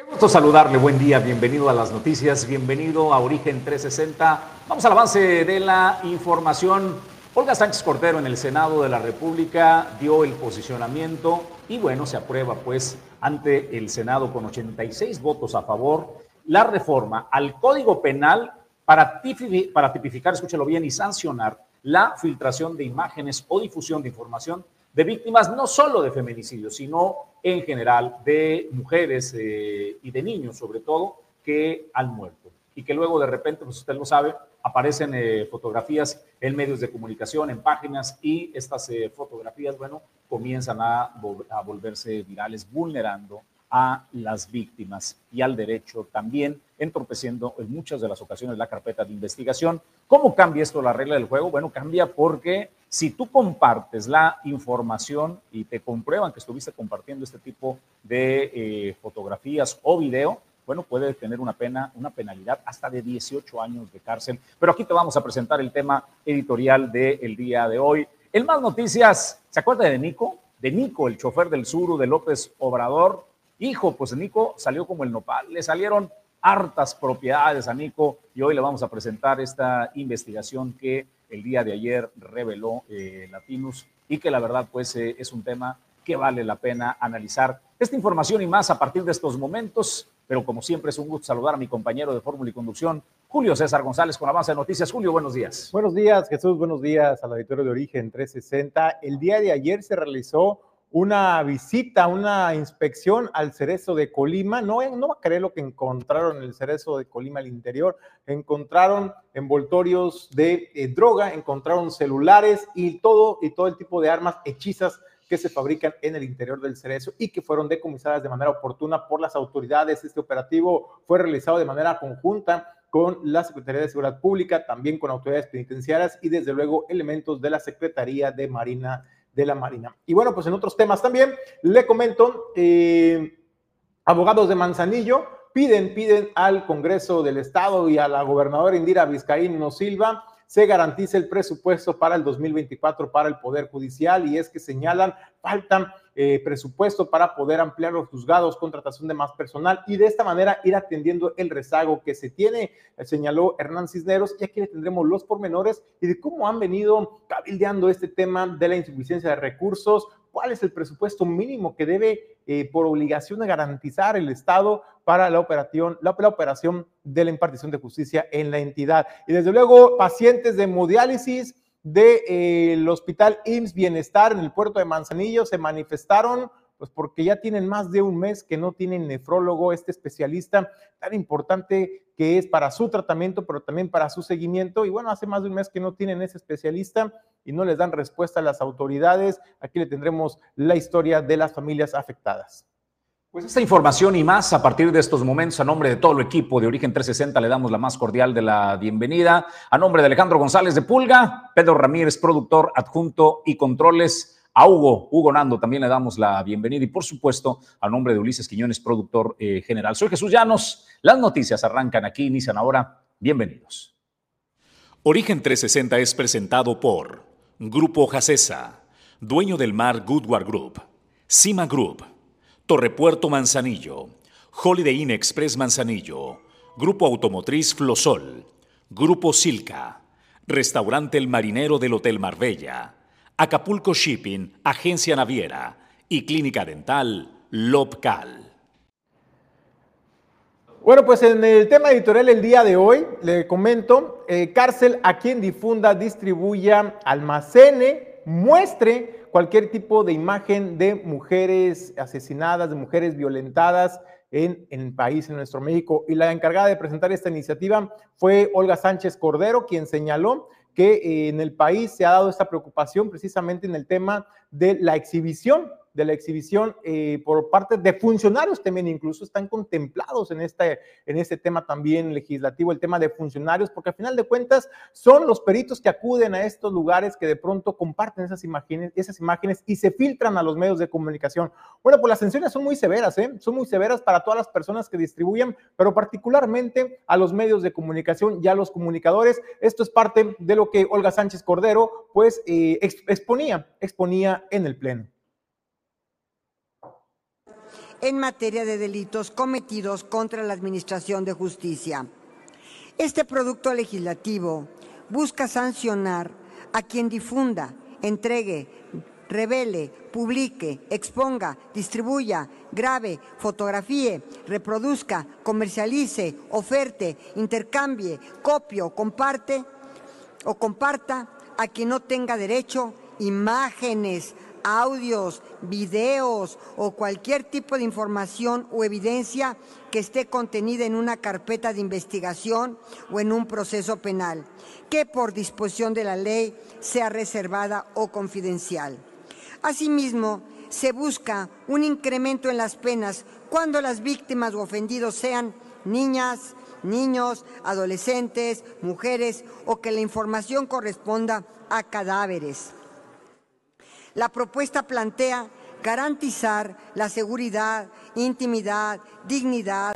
Qué gusto saludarle, buen día, bienvenido a las noticias, bienvenido a Origen 360. Vamos al avance de la información. Olga Sánchez Cordero en el Senado de la República dio el posicionamiento y bueno, se aprueba pues ante el Senado con 86 votos a favor la reforma al Código Penal para, para tipificar, escúchelo bien, y sancionar la filtración de imágenes o difusión de información de víctimas no solo de feminicidio, sino en general de mujeres eh, y de niños sobre todo que han muerto y que luego de repente, pues usted lo sabe, aparecen eh, fotografías en medios de comunicación, en páginas y estas eh, fotografías, bueno, comienzan a, a volverse virales vulnerando a las víctimas y al derecho también, entorpeciendo en muchas de las ocasiones la carpeta de investigación. ¿Cómo cambia esto la regla del juego? Bueno, cambia porque si tú compartes la información y te comprueban que estuviste compartiendo este tipo de eh, fotografías o video, bueno, puede tener una pena, una penalidad hasta de 18 años de cárcel. Pero aquí te vamos a presentar el tema editorial del día de hoy. En más noticias, ¿se acuerda de Nico? De Nico, el chofer del Suru de López Obrador. Hijo, pues Nico salió como el nopal, le salieron hartas propiedades a Nico y hoy le vamos a presentar esta investigación que el día de ayer reveló eh, Latinus y que la verdad pues eh, es un tema que vale la pena analizar. Esta información y más a partir de estos momentos, pero como siempre es un gusto saludar a mi compañero de Fórmula y Conducción, Julio César González con Avance de Noticias. Julio, buenos días. Buenos días, Jesús, buenos días al auditorio de Origen 360. El día de ayer se realizó una visita, una inspección al cerezo de Colima. No, no va a creer lo que encontraron en el cerezo de Colima al interior. Encontraron envoltorios de eh, droga, encontraron celulares y todo, y todo el tipo de armas hechizas que se fabrican en el interior del cerezo y que fueron decomisadas de manera oportuna por las autoridades. Este operativo fue realizado de manera conjunta con la Secretaría de Seguridad Pública, también con autoridades penitenciarias y desde luego elementos de la Secretaría de Marina de la Marina. Y bueno, pues en otros temas también le comento, eh, abogados de Manzanillo piden, piden al Congreso del Estado y a la gobernadora Indira Vizcaíno Silva se garantice el presupuesto para el 2024 para el Poder Judicial y es que señalan faltan eh, presupuesto para poder ampliar los juzgados, contratación de más personal y de esta manera ir atendiendo el rezago que se tiene, eh, señaló Hernán Cisneros, y aquí le tendremos los pormenores y de cómo han venido cabildeando este tema de la insuficiencia de recursos, cuál es el presupuesto mínimo que debe eh, por obligación de garantizar el Estado para la operación, la, operación de la impartición de justicia en la entidad. Y desde luego, pacientes de hemodiálisis del de, Hospital IMSS Bienestar en el puerto de Manzanillo se manifestaron pues porque ya tienen más de un mes que no tienen nefrólogo, este especialista tan importante que es para su tratamiento, pero también para su seguimiento. Y bueno, hace más de un mes que no tienen ese especialista y no les dan respuesta a las autoridades. Aquí le tendremos la historia de las familias afectadas. Pues esta información y más a partir de estos momentos, a nombre de todo el equipo de Origen 360, le damos la más cordial de la bienvenida. A nombre de Alejandro González de Pulga, Pedro Ramírez, productor adjunto y controles. A Hugo, Hugo Nando, también le damos la bienvenida y por supuesto a nombre de Ulises Quiñones, productor eh, general. Soy Jesús Llanos, las noticias arrancan aquí, inician ahora. Bienvenidos. Origen 360 es presentado por Grupo Jacesa, dueño del mar Goodward Group, Cima Group, Torrepuerto Manzanillo, Holiday Inn Express Manzanillo, Grupo Automotriz Flosol, Grupo Silca, Restaurante El Marinero del Hotel Marbella, Acapulco Shipping, Agencia Naviera y Clínica Dental Lobcal. Bueno, pues en el tema editorial el día de hoy le comento, eh, cárcel a quien difunda, distribuya, almacene, muestre cualquier tipo de imagen de mujeres asesinadas, de mujeres violentadas en, en, el país, en nuestro México. Y la encargada de presentar esta iniciativa fue Olga Sánchez Cordero, quien señaló que eh, en el país se ha dado esta preocupación precisamente en el tema de la exhibición de la exhibición eh, por parte de funcionarios también incluso están contemplados en este, en este tema también legislativo, el tema de funcionarios, porque al final de cuentas son los peritos que acuden a estos lugares que de pronto comparten esas imágenes, esas imágenes y se filtran a los medios de comunicación. Bueno, pues las sanciones son muy severas, ¿eh? son muy severas para todas las personas que distribuyen, pero particularmente a los medios de comunicación y a los comunicadores. Esto es parte de lo que Olga Sánchez Cordero pues eh, exponía, exponía en el Pleno. en materia de delitos cometidos contra la Administración de Justicia. Este producto legislativo busca sancionar a quien difunda, entregue, revele, publique, exponga, distribuya, grave, fotografíe, reproduzca, comercialice, oferte, intercambie, copie o comparte o comparta a quien no tenga derecho imágenes, audios, videos o cualquier tipo de información o evidencia que esté contenida en una carpeta de investigación o en un proceso penal, que por disposición de la ley sea reservada o confidencial. Asimismo, se busca un incremento en las penas cuando las víctimas o ofendidos sean niñas, niños, adolescentes, mujeres o que la información corresponda a cadáveres. La propuesta plantea garantizar la seguridad, intimidad, dignidad,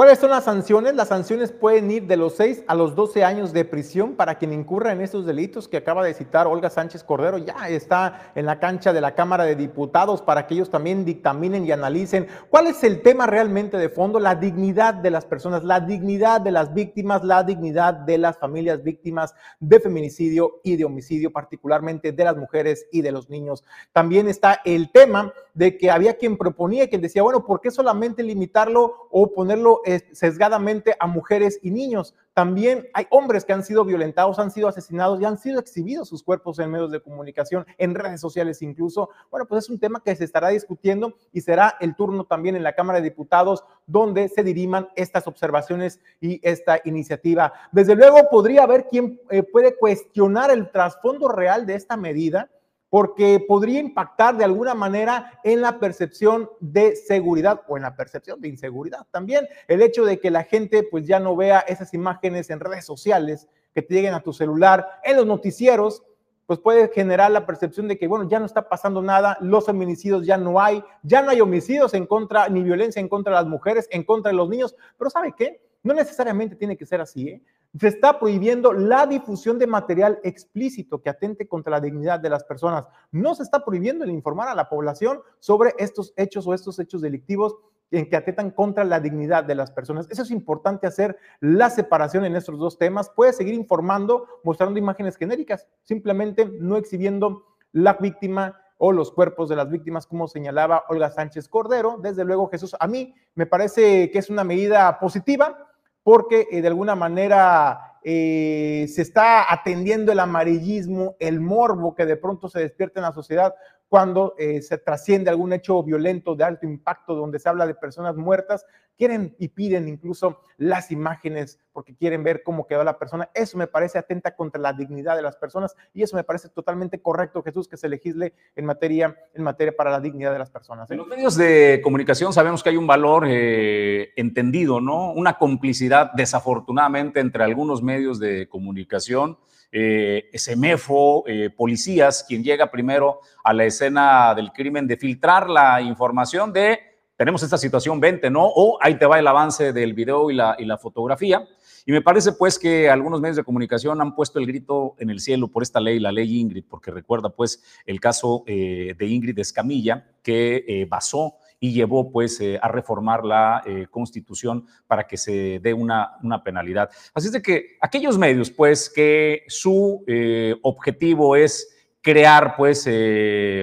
¿Cuáles son las sanciones? Las sanciones pueden ir de los 6 a los 12 años de prisión para quien incurra en estos delitos que acaba de citar Olga Sánchez Cordero. Ya está en la cancha de la Cámara de Diputados para que ellos también dictaminen y analicen cuál es el tema realmente de fondo, la dignidad de las personas, la dignidad de las víctimas, la dignidad de las familias víctimas de feminicidio y de homicidio, particularmente de las mujeres y de los niños. También está el tema de que había quien proponía, quien decía, bueno, ¿por qué solamente limitarlo o ponerlo sesgadamente a mujeres y niños. También hay hombres que han sido violentados, han sido asesinados y han sido exhibidos sus cuerpos en medios de comunicación, en redes sociales incluso. Bueno, pues es un tema que se estará discutiendo y será el turno también en la Cámara de Diputados donde se diriman estas observaciones y esta iniciativa. Desde luego podría haber quien eh, puede cuestionar el trasfondo real de esta medida porque podría impactar de alguna manera en la percepción de seguridad o en la percepción de inseguridad también. El hecho de que la gente pues ya no vea esas imágenes en redes sociales, que te lleguen a tu celular, en los noticieros, pues puede generar la percepción de que, bueno, ya no está pasando nada, los feminicidios ya no hay, ya no hay homicidios en contra, ni violencia en contra de las mujeres, en contra de los niños, pero ¿sabe qué? No necesariamente tiene que ser así, ¿eh? Se está prohibiendo la difusión de material explícito que atente contra la dignidad de las personas. No se está prohibiendo el informar a la población sobre estos hechos o estos hechos delictivos en que atentan contra la dignidad de las personas. Eso es importante hacer la separación en estos dos temas. Puede seguir informando, mostrando imágenes genéricas, simplemente no exhibiendo la víctima o los cuerpos de las víctimas, como señalaba Olga Sánchez Cordero. Desde luego, Jesús, a mí me parece que es una medida positiva porque eh, de alguna manera eh, se está atendiendo el amarillismo, el morbo que de pronto se despierta en la sociedad cuando eh, se trasciende algún hecho violento de alto impacto donde se habla de personas muertas, quieren y piden incluso las imágenes porque quieren ver cómo quedó la persona. Eso me parece atenta contra la dignidad de las personas y eso me parece totalmente correcto, Jesús, que se legisle en materia, en materia para la dignidad de las personas. ¿eh? En los medios de comunicación sabemos que hay un valor eh, entendido, ¿no? Una complicidad, desafortunadamente, entre algunos medios de comunicación eh, eh, policías, quien llega primero a la escena del crimen, de filtrar la información de tenemos esta situación, vente, ¿no? O ahí te va el avance del video y la, y la fotografía. Y me parece pues que algunos medios de comunicación han puesto el grito en el cielo por esta ley, la ley Ingrid, porque recuerda pues el caso eh, de Ingrid Escamilla, que eh, basó y llevó pues eh, a reformar la eh, constitución para que se dé una, una, penalidad. Así es de que aquellos medios pues que su eh, objetivo es crear pues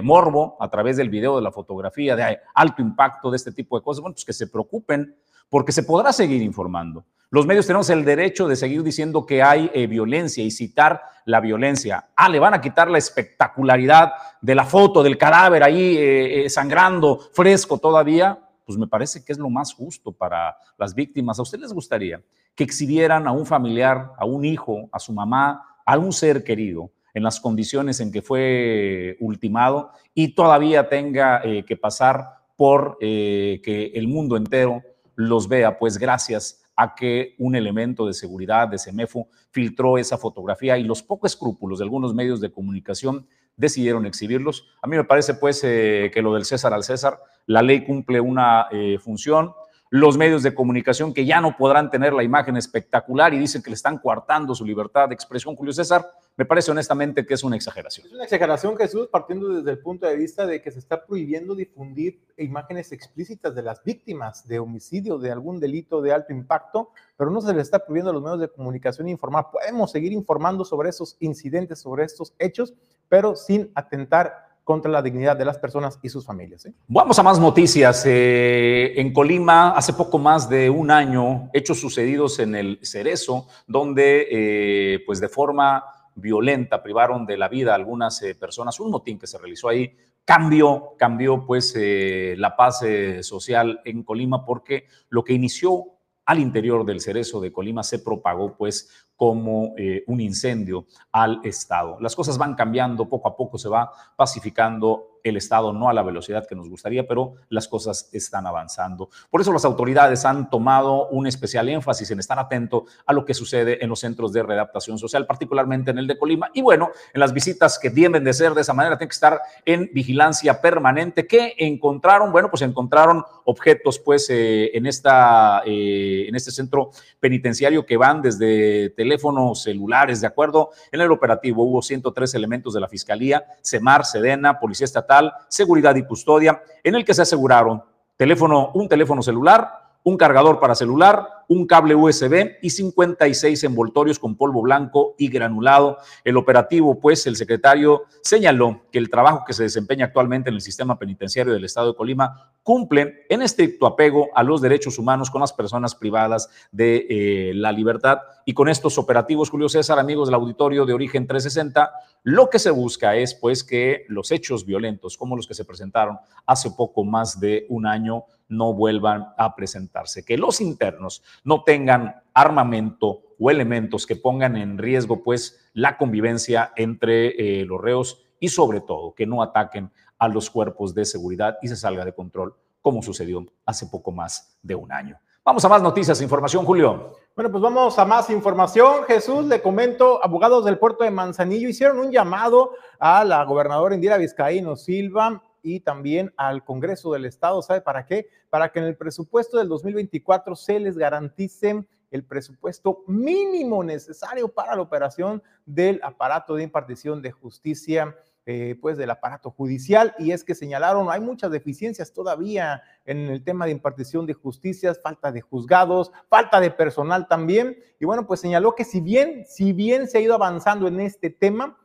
morbo a través del video, de la fotografía, de alto impacto, de este tipo de cosas, bueno, pues que se preocupen porque se podrá seguir informando. Los medios tenemos el derecho de seguir diciendo que hay eh, violencia y citar la violencia. Ah, le van a quitar la espectacularidad de la foto del cadáver ahí eh, eh, sangrando, fresco todavía. Pues me parece que es lo más justo para las víctimas. ¿A usted les gustaría que exhibieran a un familiar, a un hijo, a su mamá, a un ser querido en las condiciones en que fue ultimado y todavía tenga que pasar por que el mundo entero los vea, pues gracias a que un elemento de seguridad de CEMEFO filtró esa fotografía y los pocos escrúpulos de algunos medios de comunicación decidieron exhibirlos. A mí me parece pues eh, que lo del César al César, la ley cumple una eh, función, los medios de comunicación que ya no podrán tener la imagen espectacular y dicen que le están coartando su libertad de expresión, Julio César, me parece honestamente que es una exageración. Es una exageración, Jesús, partiendo desde el punto de vista de que se está prohibiendo difundir imágenes explícitas de las víctimas de homicidio, de algún delito de alto impacto, pero no se le está prohibiendo a los medios de comunicación informar. Podemos seguir informando sobre esos incidentes, sobre estos hechos, pero sin atentar contra la dignidad de las personas y sus familias. ¿eh? Vamos a más noticias. Eh, en Colima, hace poco más de un año, hechos sucedidos en el Cerezo, donde, eh, pues de forma violenta, privaron de la vida a algunas personas. Un motín que se realizó ahí cambió, cambió pues la paz social en Colima porque lo que inició al interior del cerezo de Colima se propagó pues como eh, un incendio al Estado. Las cosas van cambiando, poco a poco se va pacificando el Estado, no a la velocidad que nos gustaría, pero las cosas están avanzando. Por eso las autoridades han tomado un especial énfasis en estar atento a lo que sucede en los centros de readaptación social, particularmente en el de Colima. Y bueno, en las visitas que deben de ser de esa manera, tienen que estar en vigilancia permanente. ¿Qué encontraron? Bueno, pues encontraron objetos pues eh, en, esta, eh, en este centro penitenciario que van desde teléfonos celulares, ¿de acuerdo? En el operativo hubo 103 elementos de la Fiscalía, CEMAR, SEDENA, Policía Estatal, Seguridad y Custodia, en el que se aseguraron teléfono, un teléfono celular, un cargador para celular, un cable USB y 56 envoltorios con polvo blanco y granulado. El operativo, pues, el secretario señaló que el trabajo que se desempeña actualmente en el sistema penitenciario del Estado de Colima cumple en estricto apego a los derechos humanos con las personas privadas de eh, la libertad. Y con estos operativos, Julio César, amigos del auditorio de Origen 360, lo que se busca es, pues, que los hechos violentos como los que se presentaron hace poco más de un año no vuelvan a presentarse, que los internos no tengan armamento o elementos que pongan en riesgo pues la convivencia entre eh, los reos y sobre todo que no ataquen a los cuerpos de seguridad y se salga de control como sucedió hace poco más de un año. Vamos a más noticias, información, Julio. Bueno, pues vamos a más información. Jesús, le comento, abogados del puerto de Manzanillo hicieron un llamado a la gobernadora Indira Vizcaíno Silva y también al Congreso del Estado. ¿Sabe para qué? Para que en el presupuesto del 2024 se les garantice el presupuesto mínimo necesario para la operación del aparato de impartición de justicia, eh, pues del aparato judicial. Y es que señalaron, hay muchas deficiencias todavía en el tema de impartición de justicias, falta de juzgados, falta de personal también. Y bueno, pues señaló que si bien, si bien se ha ido avanzando en este tema,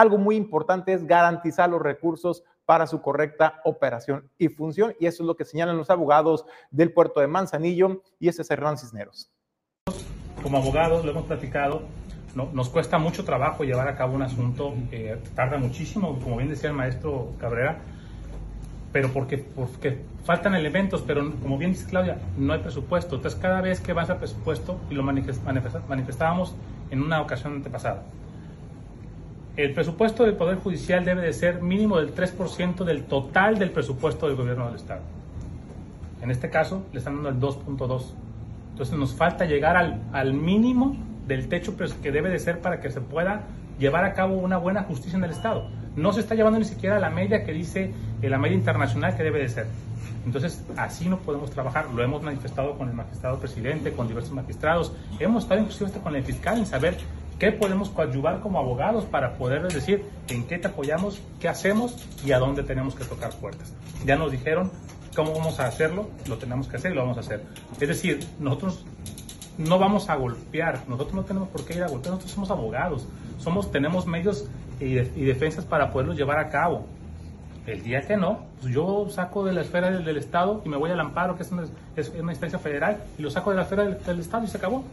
algo muy importante es garantizar los recursos para su correcta operación y función. Y eso es lo que señalan los abogados del puerto de Manzanillo y ese es Hernán Cisneros. Como abogados, lo hemos platicado, ¿no? nos cuesta mucho trabajo llevar a cabo un asunto, tarda muchísimo, como bien decía el maestro Cabrera, pero porque, porque faltan elementos, pero como bien dice Claudia, no hay presupuesto. Entonces, cada vez que vas al presupuesto, y lo manifestábamos en una ocasión antepasada, el presupuesto del Poder Judicial debe de ser mínimo del 3% del total del presupuesto del gobierno del Estado. En este caso, le están dando el 2.2. Entonces nos falta llegar al, al mínimo del techo que debe de ser para que se pueda llevar a cabo una buena justicia en el Estado. No se está llevando ni siquiera la media que dice la media internacional que debe de ser. Entonces, así no podemos trabajar. Lo hemos manifestado con el magistrado presidente, con diversos magistrados. Hemos estado inclusive hasta con el fiscal en saber ¿Qué podemos coadyuvar como abogados para poderles decir en qué te apoyamos, qué hacemos y a dónde tenemos que tocar puertas? Ya nos dijeron cómo vamos a hacerlo, lo tenemos que hacer y lo vamos a hacer. Es decir, nosotros no vamos a golpear, nosotros no tenemos por qué ir a golpear, nosotros somos abogados, somos, tenemos medios y, defensas para poderlos llevar a cabo. El día que no, pues yo saco de la esfera del, Estado y me voy al amparo, que es una, es una instancia federal, y lo saco de la esfera del Estado y se acabó.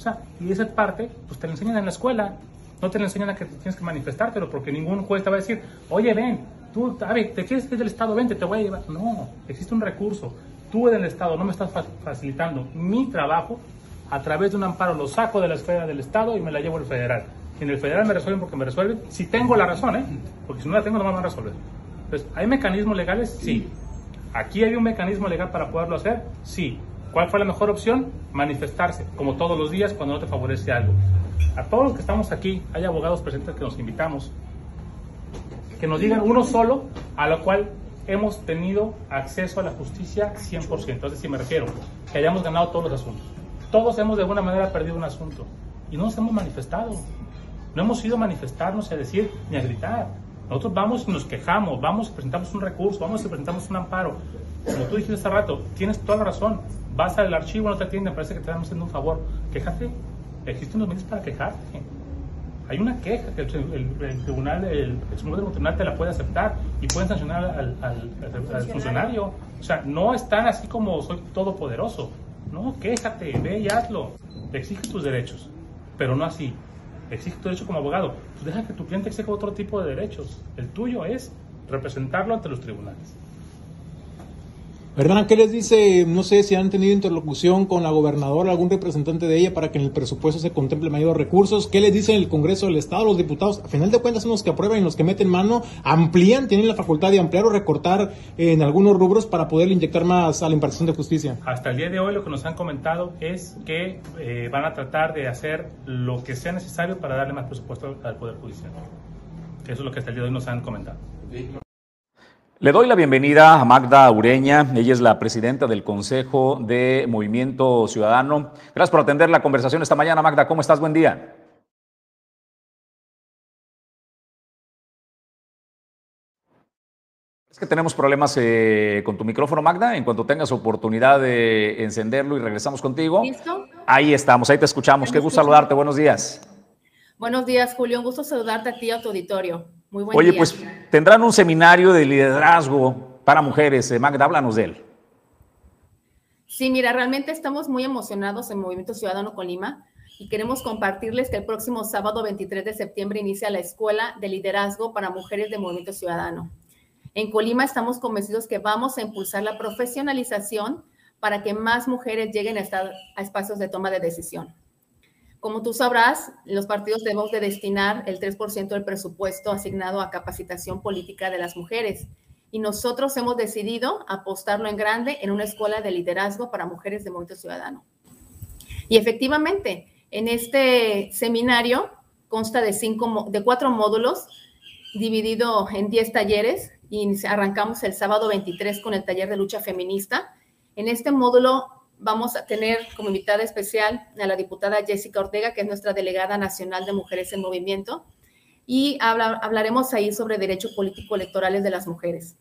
O sea, y esa parte, pues te la enseñan en la escuela. No te la enseñan a que tienes que manifestártelo, porque ningún juez te va a decir, oye, ven, tú, a ver, te quieres ir del Estado, vente, te voy a llevar. No, existe un recurso. Tú en el Estado no me estás facilitando mi trabajo, a través de un amparo lo saco de la esfera del Estado y me la llevo al federal. Y en el federal me resuelven porque me resuelven, si tengo la razón, ¿eh? Porque si no la tengo, no me van a resolver. Entonces, ¿hay mecanismos legales? Sí. ¿Aquí hay un mecanismo legal para poderlo hacer? Sí. ¿Cuál fue la mejor opción? Manifestarse, como todos los días cuando no te favorece algo. A todos los que estamos aquí, hay abogados presentes que nos invitamos, que nos digan uno solo, a lo cual hemos tenido acceso a la justicia 100%. Es decir, me refiero que hayamos ganado todos los asuntos. Todos hemos de alguna manera perdido un asunto y no nos hemos manifestado. No hemos ido a manifestarnos, a decir ni a gritar. Nosotros vamos y nos quejamos, vamos y presentamos un recurso, vamos y presentamos un amparo. Como tú dijiste hace rato, tienes toda la razón. Vas al archivo, no te atienden, parece que te estamos haciendo un favor. Quéjate. Existen los medios para quejarte. Hay una queja que el, tribunal, el, tribunal te la puede aceptar y pueden sancionar al, al, funcionario. O sea, no están así como soy todopoderoso. No, quéjate, ve y hazlo. Exige tus derechos, pero no así exige tu derecho como abogado. Pues deja que tu cliente exija otro tipo de derechos. El tuyo es representarlo ante los tribunales. ¿Verdad? ¿qué les dice? No sé si han tenido interlocución con la gobernadora, algún representante de ella para que en el presupuesto se contemple mayores recursos. ¿Qué les dice el Congreso del Estado, los diputados? A final de cuentas son los que aprueban y los que meten mano, amplían, tienen la facultad de ampliar o recortar en algunos rubros para poder inyectar más a la impartición de justicia. Hasta el día de hoy lo que nos han comentado es que eh, van a tratar de hacer lo que sea necesario para darle más presupuesto al Poder Judicial. Eso es lo que hasta el día de hoy nos han comentado. Le doy la bienvenida a Magda Ureña, ella es la presidenta del Consejo de Movimiento Ciudadano. Gracias por atender la conversación esta mañana, Magda. ¿Cómo estás? Buen día. Es que tenemos problemas eh, con tu micrófono, Magda. En cuanto tengas oportunidad de encenderlo y regresamos contigo. ¿Listo? Ahí estamos, ahí te escuchamos. Qué gusto saludarte. Buenos días. Buenos días, Julio. Un gusto saludarte a ti, a tu auditorio. Muy buen Oye, pues tendrán un seminario de liderazgo para mujeres. Eh, Magda, háblanos de él. Sí, mira, realmente estamos muy emocionados en Movimiento Ciudadano Colima y queremos compartirles que el próximo sábado 23 de septiembre inicia la Escuela de Liderazgo para Mujeres de Movimiento Ciudadano. En Colima estamos convencidos que vamos a impulsar la profesionalización para que más mujeres lleguen a, estar, a espacios de toma de decisión. Como tú sabrás, los partidos debemos de destinar el 3% del presupuesto asignado a capacitación política de las mujeres. Y nosotros hemos decidido apostarlo en grande en una escuela de liderazgo para mujeres de Movimiento Ciudadano. Y efectivamente, en este seminario consta de, cuatro módulos, dividido en 10 talleres, y arrancamos el sábado 23 con el taller de lucha feminista. En este módulo vamos a tener como invitada especial a la diputada Jessica Ortega, que es nuestra delegada nacional de Mujeres en Movimiento, y hablaremos ahí sobre derechos político electorales de las mujeres.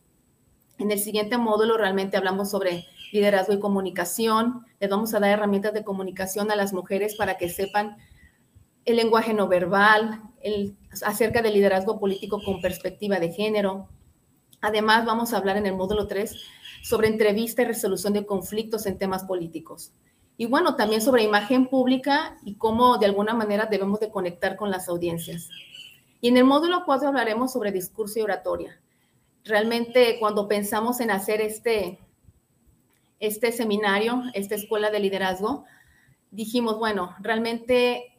En el siguiente módulo realmente hablamos sobre liderazgo y comunicación. Les vamos a dar herramientas de comunicación a las mujeres para que sepan el lenguaje no verbal, acerca del liderazgo político con perspectiva de género. Además, vamos a hablar en el módulo 3 sobre entrevista y resolución de conflictos en temas políticos. Y bueno, también sobre imagen pública y cómo de alguna manera debemos de conectar con las audiencias. Y en el módulo 4 hablaremos sobre discurso y oratoria. Realmente cuando pensamos en hacer este, este seminario, esta escuela de liderazgo, dijimos, bueno, realmente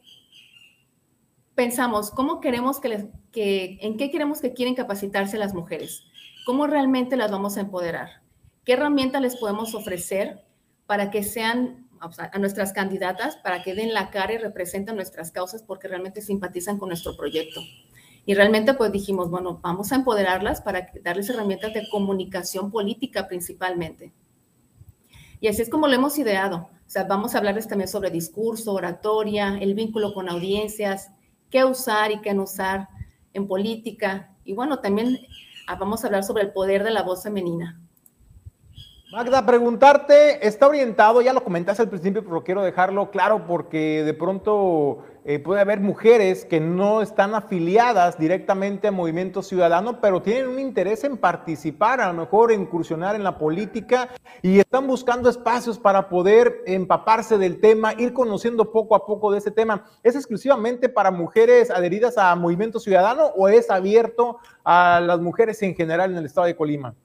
pensamos, ¿cómo queremos que, les, que en qué queremos que quieren capacitarse las mujeres? ¿Cómo realmente las vamos a empoderar? ¿Qué herramientas les podemos ofrecer para que sean a nuestras candidatas, para que den la cara y representen nuestras causas porque realmente simpatizan con nuestro proyecto? Y realmente pues dijimos, bueno, vamos a empoderarlas para darles herramientas de comunicación política principalmente. Y así es como lo hemos ideado. O sea, vamos a hablarles también sobre discurso, oratoria, el vínculo con audiencias, qué usar y qué no usar en política. Y bueno, también ah, vamos a hablar sobre el poder de la voz femenina. Magda, preguntarte, está orientado, ya lo comentaste al principio, pero quiero dejarlo claro porque de pronto eh, puede haber mujeres que no están afiliadas directamente a Movimiento Ciudadano, pero tienen un interés en participar, a lo mejor incursionar en la política y están buscando espacios para poder empaparse del tema, ir conociendo poco a poco de ese tema. ¿Es exclusivamente para mujeres adheridas a Movimiento Ciudadano o es abierto a las mujeres en general en el estado de Colima?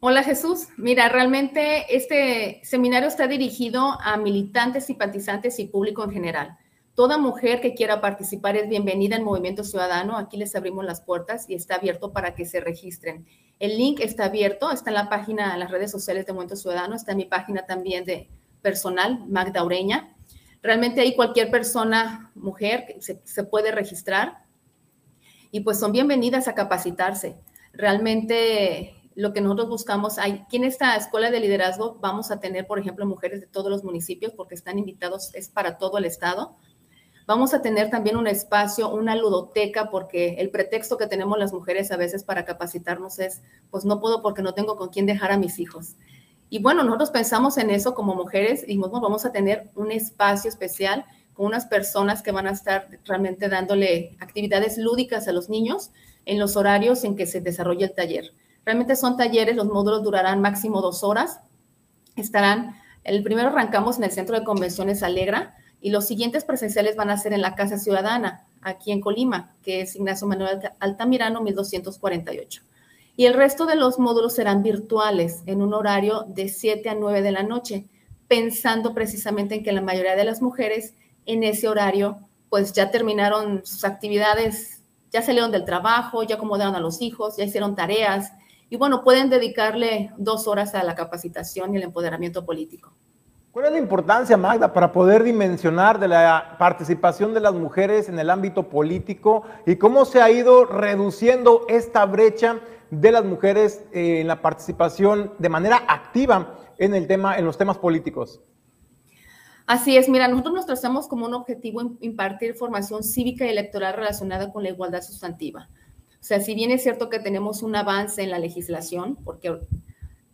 Hola Jesús, mira, realmente este seminario está dirigido a militantes, simpatizantes y público en general. Toda mujer que quiera participar es bienvenida en Movimiento Ciudadano. Aquí les abrimos las puertas y está abierto para que se registren. El link está abierto, está en la página, en las redes sociales de Movimiento Ciudadano, está en mi página también de personal, Magda Ureña. Realmente ahí cualquier persona, mujer, se, se puede registrar y pues son bienvenidas a capacitarse realmente lo que nosotros buscamos, hay, aquí en esta escuela de liderazgo vamos a tener, por ejemplo, mujeres de todos los municipios porque están invitados, es para todo el estado. Vamos a tener también un espacio, una ludoteca, porque el pretexto que tenemos las mujeres a veces para capacitarnos es, pues no puedo porque no tengo con quién dejar a mis hijos. Y bueno, nosotros pensamos en eso como mujeres y vamos a tener un espacio especial con unas personas que van a estar realmente dándole actividades lúdicas a los niños en los horarios en que se desarrolla el taller. Realmente son talleres, los módulos durarán máximo dos horas. Estarán, el primero arrancamos en el Centro de Convenciones Alegra y los siguientes presenciales van a ser en la Casa Ciudadana, aquí en Colima, que es Ignacio Manuel Altamirano, 1248. Y el resto de los módulos serán virtuales en un horario de 7 a 9 de la noche, pensando precisamente en que la mayoría de las mujeres en ese horario pues ya terminaron sus actividades ya salieron del trabajo, ya acomodaron a los hijos, ya hicieron tareas y bueno, pueden dedicarle dos horas a la capacitación y el empoderamiento político. ¿Cuál es la importancia, Magda, para poder dimensionar de la participación de las mujeres en el ámbito político y cómo se ha ido reduciendo esta brecha de las mujeres en la participación de manera activa en, el tema, en los temas políticos? Así es, mira, nosotros nos trazamos como un objetivo impartir formación cívica y electoral relacionada con la igualdad sustantiva. O sea, si bien es cierto que tenemos un avance en la legislación, porque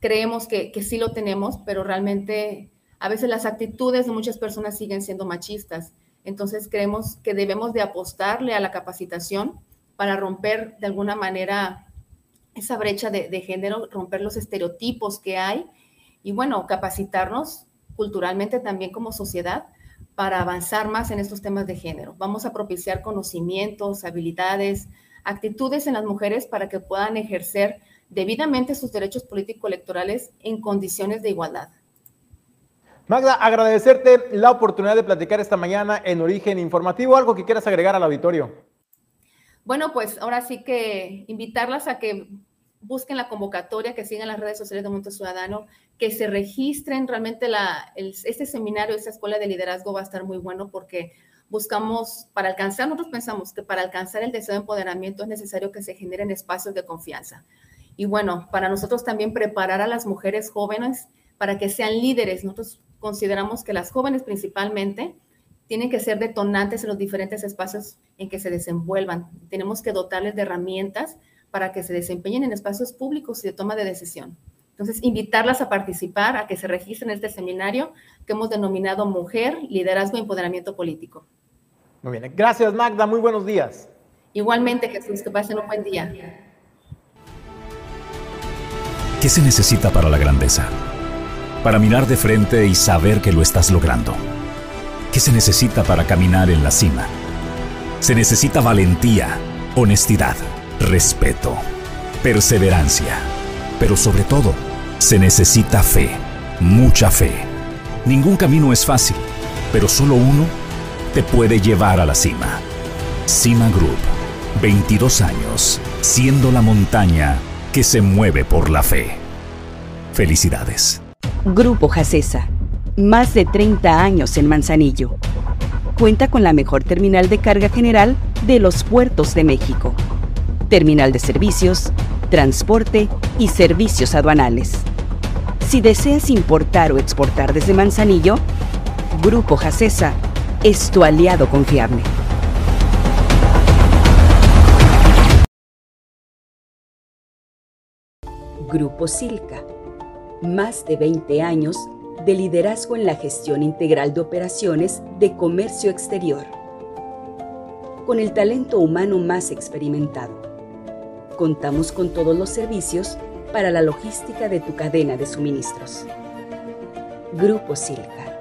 creemos que, que sí lo tenemos, pero realmente a veces las actitudes de muchas personas siguen siendo machistas. Entonces creemos que debemos de apostarle a la capacitación para romper de alguna manera esa brecha de, de género, romper los estereotipos que hay y bueno, capacitarnos culturalmente también como sociedad para avanzar más en estos temas de género. Vamos a propiciar conocimientos, habilidades, actitudes en las mujeres para que puedan ejercer debidamente sus derechos político-electorales en condiciones de igualdad. Magda, agradecerte la oportunidad de platicar esta mañana en Origen Informativo. ¿Algo que quieras agregar al auditorio? Bueno, pues ahora sí que invitarlas a que busquen la convocatoria, que sigan las redes sociales de Movimiento Ciudadano, que se registren. Realmente la, este seminario, esta escuela de liderazgo va a estar muy bueno porque buscamos, para alcanzar, nosotros pensamos que para alcanzar el deseo de empoderamiento es necesario que se generen espacios de confianza. Y bueno, para nosotros también preparar a las mujeres jóvenes para que sean líderes. Nosotros consideramos que las jóvenes principalmente tienen que ser detonantes en los diferentes espacios en que se desenvuelvan. Tenemos que dotarles de herramientas para que se desempeñen en espacios públicos y de toma de decisión. Entonces, invitarlas a participar, a que se registren en este seminario que hemos denominado Mujer, Liderazgo y Empoderamiento Político. Muy bien, gracias Magda, muy buenos días. Igualmente, Jesús, que pasen un buen día. ¿Qué se necesita para la grandeza? Para mirar de frente y saber que lo estás logrando. ¿Qué se necesita para caminar en la cima? Se necesita valentía, honestidad respeto, perseverancia, pero sobre todo, se necesita fe, mucha fe. Ningún camino es fácil, pero solo uno te puede llevar a la cima. Cima Group, 22 años, siendo la montaña que se mueve por la fe. Felicidades. Grupo Jacesa, más de 30 años en Manzanillo. Cuenta con la mejor terminal de carga general de los puertos de México terminal de servicios, transporte y servicios aduanales. Si deseas importar o exportar desde Manzanillo, Grupo Jacesa es tu aliado confiable. Grupo Silca. Más de 20 años de liderazgo en la gestión integral de operaciones de comercio exterior. Con el talento humano más experimentado contamos con todos los servicios para la logística de tu cadena de suministros. Grupo Silca.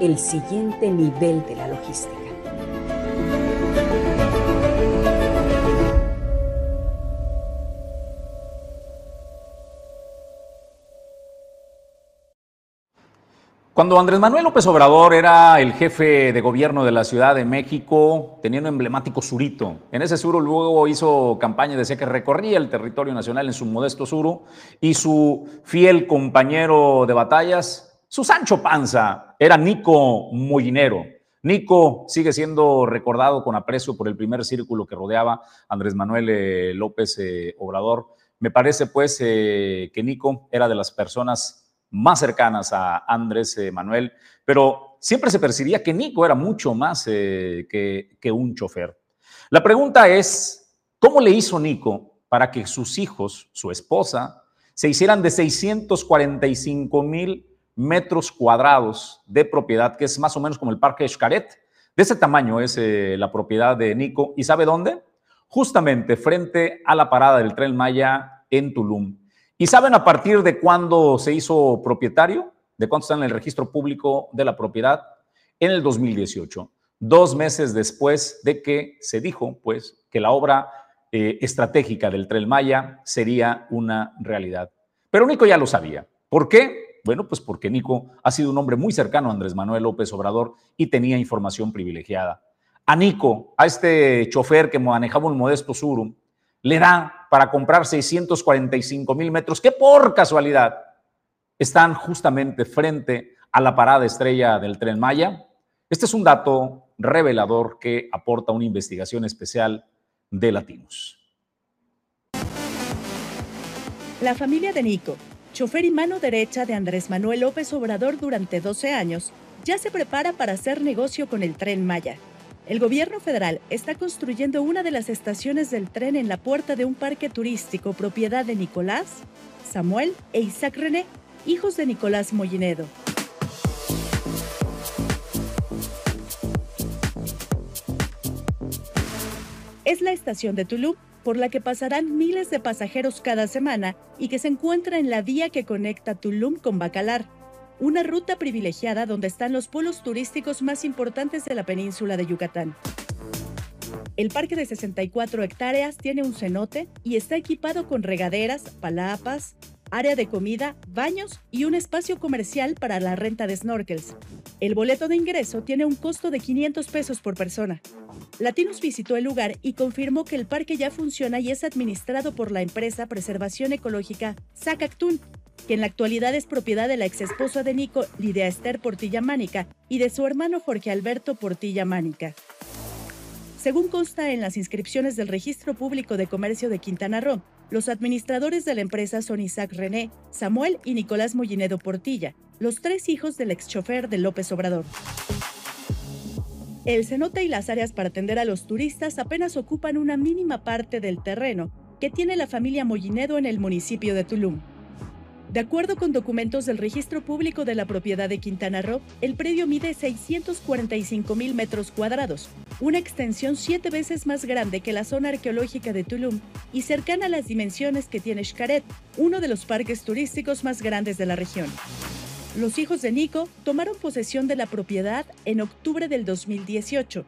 El siguiente nivel de la logística. Cuando Andrés Manuel López Obrador era el jefe de gobierno de la Ciudad de México, tenía un emblemático surito. En ese suro luego hizo campaña, decía que recorría el territorio nacional en su modesto suro y su fiel compañero de batallas, su Sancho Panza, era Nico Mollinero. Nico sigue siendo recordado con aprecio por el primer círculo que rodeaba Andrés Manuel eh, López eh, Obrador. Me parece pues eh, que Nico era de las personas más cercanas a Andrés Manuel, pero siempre se percibía que Nico era mucho más que, que un chofer. La pregunta es, ¿cómo le hizo Nico para que sus hijos, su esposa, se hicieran de 645 mil metros cuadrados de propiedad, que es más o menos como el Parque Xcaret. De ese tamaño es eh, la propiedad de Nico. ¿Y sabe dónde? Justamente frente a la parada del tren Maya en Tulum. ¿Y saben a partir de cuándo se hizo propietario? ¿De cuánto está en el registro público de la propiedad? En el 2018, dos meses después de que se dijo, pues, que la obra eh, estratégica del tren Maya sería una realidad. Pero Nico ya lo sabía. ¿Por qué? Bueno, pues porque Nico ha sido un hombre muy cercano a Andrés Manuel López Obrador y tenía información privilegiada. A Nico, a este chofer que manejaba un modesto Surum, le da para comprar 645 mil metros que por casualidad están justamente frente a la parada estrella del tren Maya. Este es un dato revelador que aporta una investigación especial de Latinos. La familia de Nico chofer y mano derecha de Andrés Manuel López Obrador durante 12 años, ya se prepara para hacer negocio con el tren Maya. El gobierno federal está construyendo una de las estaciones del tren en la puerta de un parque turístico propiedad de Nicolás, Samuel e Isaac René, hijos de Nicolás Mollinedo. Es la estación de Tulum por la que pasarán miles de pasajeros cada semana y que se encuentra en la vía que conecta Tulum con Bacalar, una ruta privilegiada donde están los polos turísticos más importantes de la península de Yucatán. El parque de 64 hectáreas tiene un cenote y está equipado con regaderas, palapas, área de comida, baños y un espacio comercial para la renta de snorkels. El boleto de ingreso tiene un costo de 500 pesos por persona. Latinos visitó el lugar y confirmó que el parque ya funciona y es administrado por la empresa Preservación Ecológica que en la actualidad es propiedad de la exesposa de Nico, Lidia Esther Portilla Mánica, y de su hermano Jorge Alberto Portilla Mánica. Según consta en las inscripciones del Registro Público de Comercio de Quintana Roo, los administradores de la empresa son Isaac René, Samuel y Nicolás Mollinedo Portilla, los tres hijos del ex chofer de López Obrador. El cenote y las áreas para atender a los turistas apenas ocupan una mínima parte del terreno que tiene la familia Mollinedo en el municipio de Tulum. De acuerdo con documentos del Registro Público de la Propiedad de Quintana Roo, el predio mide 645 mil metros cuadrados, una extensión siete veces más grande que la zona arqueológica de Tulum y cercana a las dimensiones que tiene Xcaret, uno de los parques turísticos más grandes de la región. Los hijos de Nico tomaron posesión de la propiedad en octubre del 2018,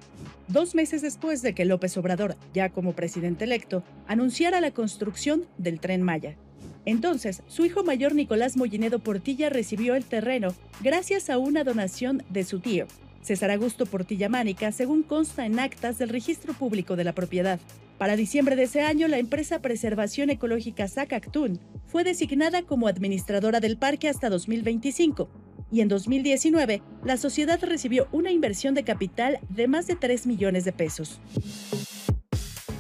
dos meses después de que López Obrador, ya como presidente electo, anunciara la construcción del tren Maya. Entonces, su hijo mayor Nicolás Mollinedo Portilla recibió el terreno gracias a una donación de su tío, César Augusto Portilla Mánica, según consta en actas del Registro Público de la Propiedad. Para diciembre de ese año, la empresa Preservación Ecológica Zacactún fue designada como administradora del parque hasta 2025 y en 2019 la sociedad recibió una inversión de capital de más de 3 millones de pesos.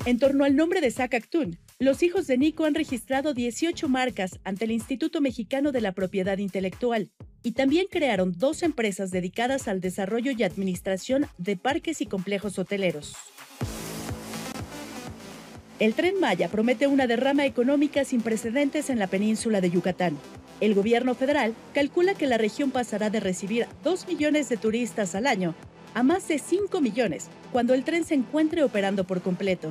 En torno al nombre de Zacactún, los hijos de Nico han registrado 18 marcas ante el Instituto Mexicano de la Propiedad Intelectual y también crearon dos empresas dedicadas al desarrollo y administración de parques y complejos hoteleros. El tren Maya promete una derrama económica sin precedentes en la península de Yucatán. El gobierno federal calcula que la región pasará de recibir 2 millones de turistas al año a más de 5 millones cuando el tren se encuentre operando por completo.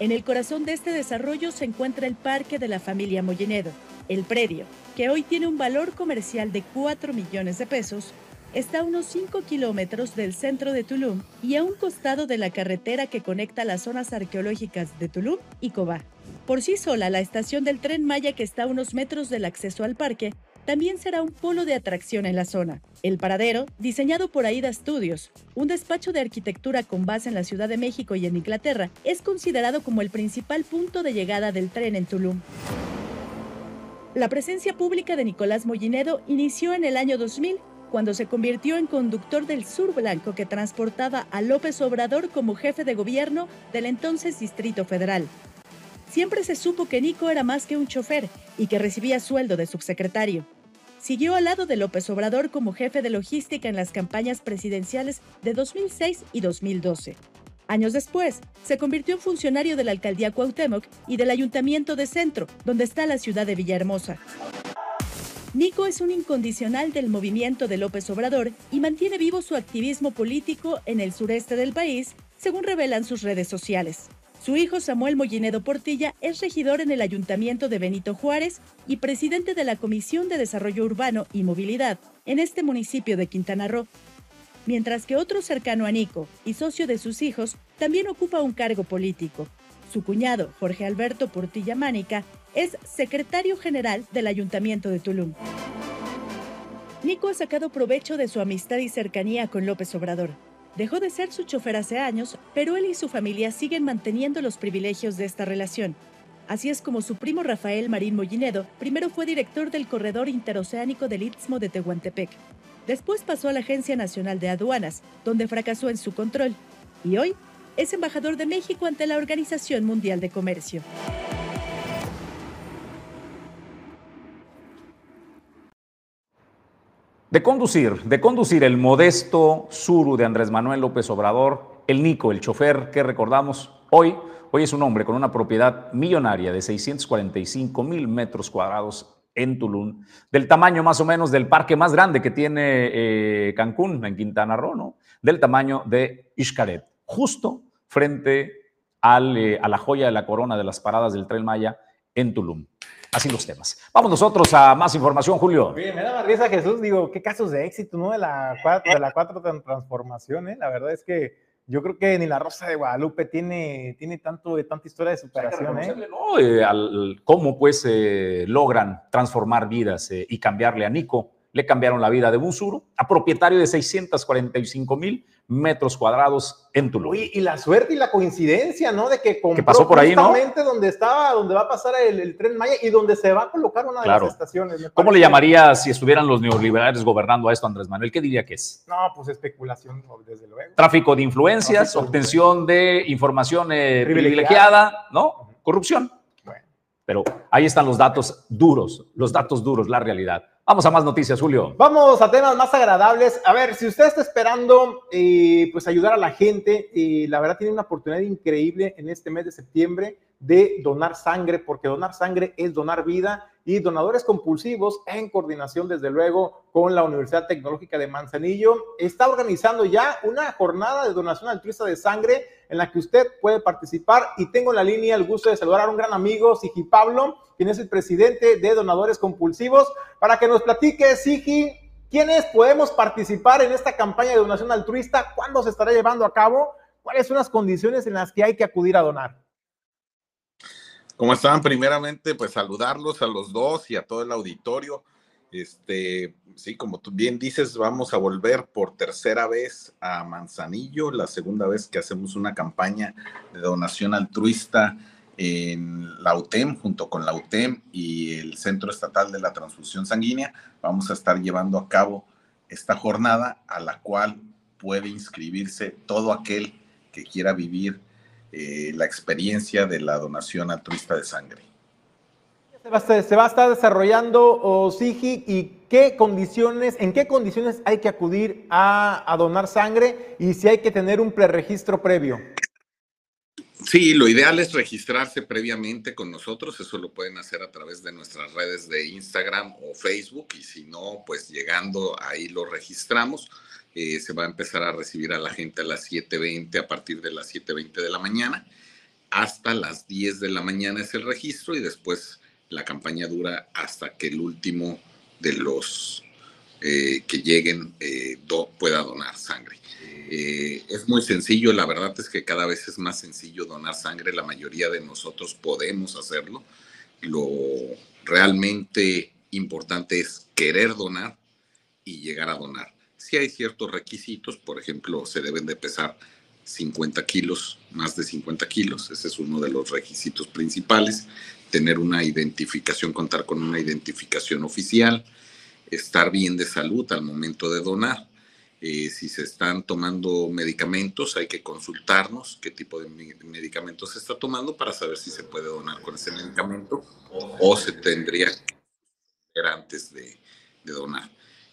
En el corazón de este desarrollo se encuentra el Parque de la Familia Mollinedo. El predio, que hoy tiene un valor comercial de 4 millones de pesos, está a unos 5 kilómetros del centro de Tulum y a un costado de la carretera que conecta las zonas arqueológicas de Tulum y Cobá. Por sí sola, la estación del tren Maya que está a unos metros del acceso al parque también será un polo de atracción en la zona. El paradero, diseñado por AIDA Studios, un despacho de arquitectura con base en la Ciudad de México y en Inglaterra, es considerado como el principal punto de llegada del tren en Tulum. La presencia pública de Nicolás Mollinedo inició en el año 2000 cuando se convirtió en conductor del Sur Blanco que transportaba a López Obrador como jefe de gobierno del entonces Distrito Federal. Siempre se supo que Nico era más que un chofer y que recibía sueldo de subsecretario. Siguió al lado de López Obrador como jefe de logística en las campañas presidenciales de 2006 y 2012. Años después, se convirtió en funcionario de la alcaldía Cuauhtémoc y del ayuntamiento de Centro, donde está la ciudad de Villahermosa. Nico es un incondicional del movimiento de López Obrador y mantiene vivo su activismo político en el sureste del país, según revelan sus redes sociales. Su hijo Samuel Mollinedo Portilla es regidor en el Ayuntamiento de Benito Juárez y presidente de la Comisión de Desarrollo Urbano y Movilidad en este municipio de Quintana Roo. Mientras que otro cercano a Nico y socio de sus hijos también ocupa un cargo político. Su cuñado, Jorge Alberto Portilla Mánica, es secretario general del Ayuntamiento de Tulum. Nico ha sacado provecho de su amistad y cercanía con López Obrador Dejó de ser su chofer hace años, pero él y su familia siguen manteniendo los privilegios de esta relación. Así es como su primo Rafael Marín Mollinedo primero fue director del corredor interoceánico del Istmo de Tehuantepec. Después pasó a la Agencia Nacional de Aduanas, donde fracasó en su control. Y hoy es embajador de México ante la Organización Mundial de Comercio. De conducir, de conducir el modesto Suru de Andrés Manuel López Obrador, el Nico, el chofer que recordamos hoy, hoy es un hombre con una propiedad millonaria de 645 mil metros cuadrados en Tulum, del tamaño más o menos del parque más grande que tiene eh, Cancún, en Quintana Roo. Del tamaño de Xcaret, justo frente eh, a la joya de la corona de las paradas del Tren Maya en Tulum. Así los temas. Vamos nosotros a más información, Julio. Oye, me da más risa Jesús, digo, qué casos de éxito, ¿no? De la cuatro, de la cuatro transformación, ¿eh? La verdad es que yo creo que ni la Rosa de Guadalupe tiene, tiene tanto, tanta historia de superación, ¿eh? ¿no? eh al, cómo pues eh, logran transformar vidas eh, y cambiarle a Nico. Le cambiaron la vida de Busuru a propietario de 645 mil metros cuadrados en Tulum. y la suerte y la coincidencia, ¿no? De que compró pasó por ahí, justamente donde estaba, donde va a pasar el, tren Maya y donde se va a colocar una de las estaciones. ¿Cómo le llamaría si estuvieran los neoliberales gobernando a esto, Andrés Manuel? ¿Qué diría que es? No, pues especulación, desde luego. Tráfico de influencias, obtención de información eh, privilegiada, ¿no? Corrupción. Bueno. Pero ahí están los datos duros, los datos duros, la realidad. Vamos a más noticias, Julio. Vamos a temas más agradables. A ver, si usted está esperando eh, pues ayudar a la gente, y la verdad tiene una oportunidad increíble en este mes de septiembre de donar sangre, porque donar sangre es donar vida y donadores compulsivos en coordinación, desde luego, con la Universidad Tecnológica de Manzanillo, está organizando ya una jornada de donación altruista de sangre en la que usted puede participar. Y tengo en la línea el gusto de saludar a un gran amigo, Sigi Pablo, quien es el presidente de Donadores Compulsivos, para que nos platique, Sigi, quiénes podemos participar en esta campaña de donación altruista, cuándo se estará llevando a cabo, cuáles son las condiciones en las que hay que acudir a donar. ¿Cómo están? Primeramente, pues saludarlos a los dos y a todo el auditorio. Este, sí, como tú bien dices, vamos a volver por tercera vez a Manzanillo, la segunda vez que hacemos una campaña de donación altruista en la UTEM, junto con la UTEM y el Centro Estatal de la Transfusión Sanguínea. Vamos a estar llevando a cabo esta jornada a la cual puede inscribirse todo aquel que quiera vivir eh, la experiencia de la donación altruista de sangre. Se va, a estar, desarrollando SIGI y qué condiciones, en qué condiciones hay que acudir a, a donar sangre y si hay que tener un preregistro previo. Sí, lo ideal es registrarse previamente con nosotros, eso lo pueden hacer a través de nuestras redes de Instagram o Facebook y si no, pues llegando ahí lo registramos. Eh, se va a empezar a recibir a la gente a las 7.20, a partir de las 7.20 de la mañana, hasta las 10 de la mañana es el registro y después la campaña dura hasta que el último de los eh, que lleguen eh, pueda donar sangre. es muy sencillo, la verdad es que cada vez es más sencillo donar sangre, la mayoría de nosotros podemos hacerlo. Lo realmente importante es querer donar y llegar a donar si hay ciertos requisitos, por ejemplo, se deben de pesar 50 kilos, más de 50 kilos, ese es uno de los requisitos principales, tener una identificación, contar con una identificación oficial, estar bien de salud al momento de donar. Eh, si se están tomando medicamentos, hay que consultarnos qué tipo de medicamentos se está tomando para saber si se puede donar con ese medicamento o se tendría que hacer antes de, donar.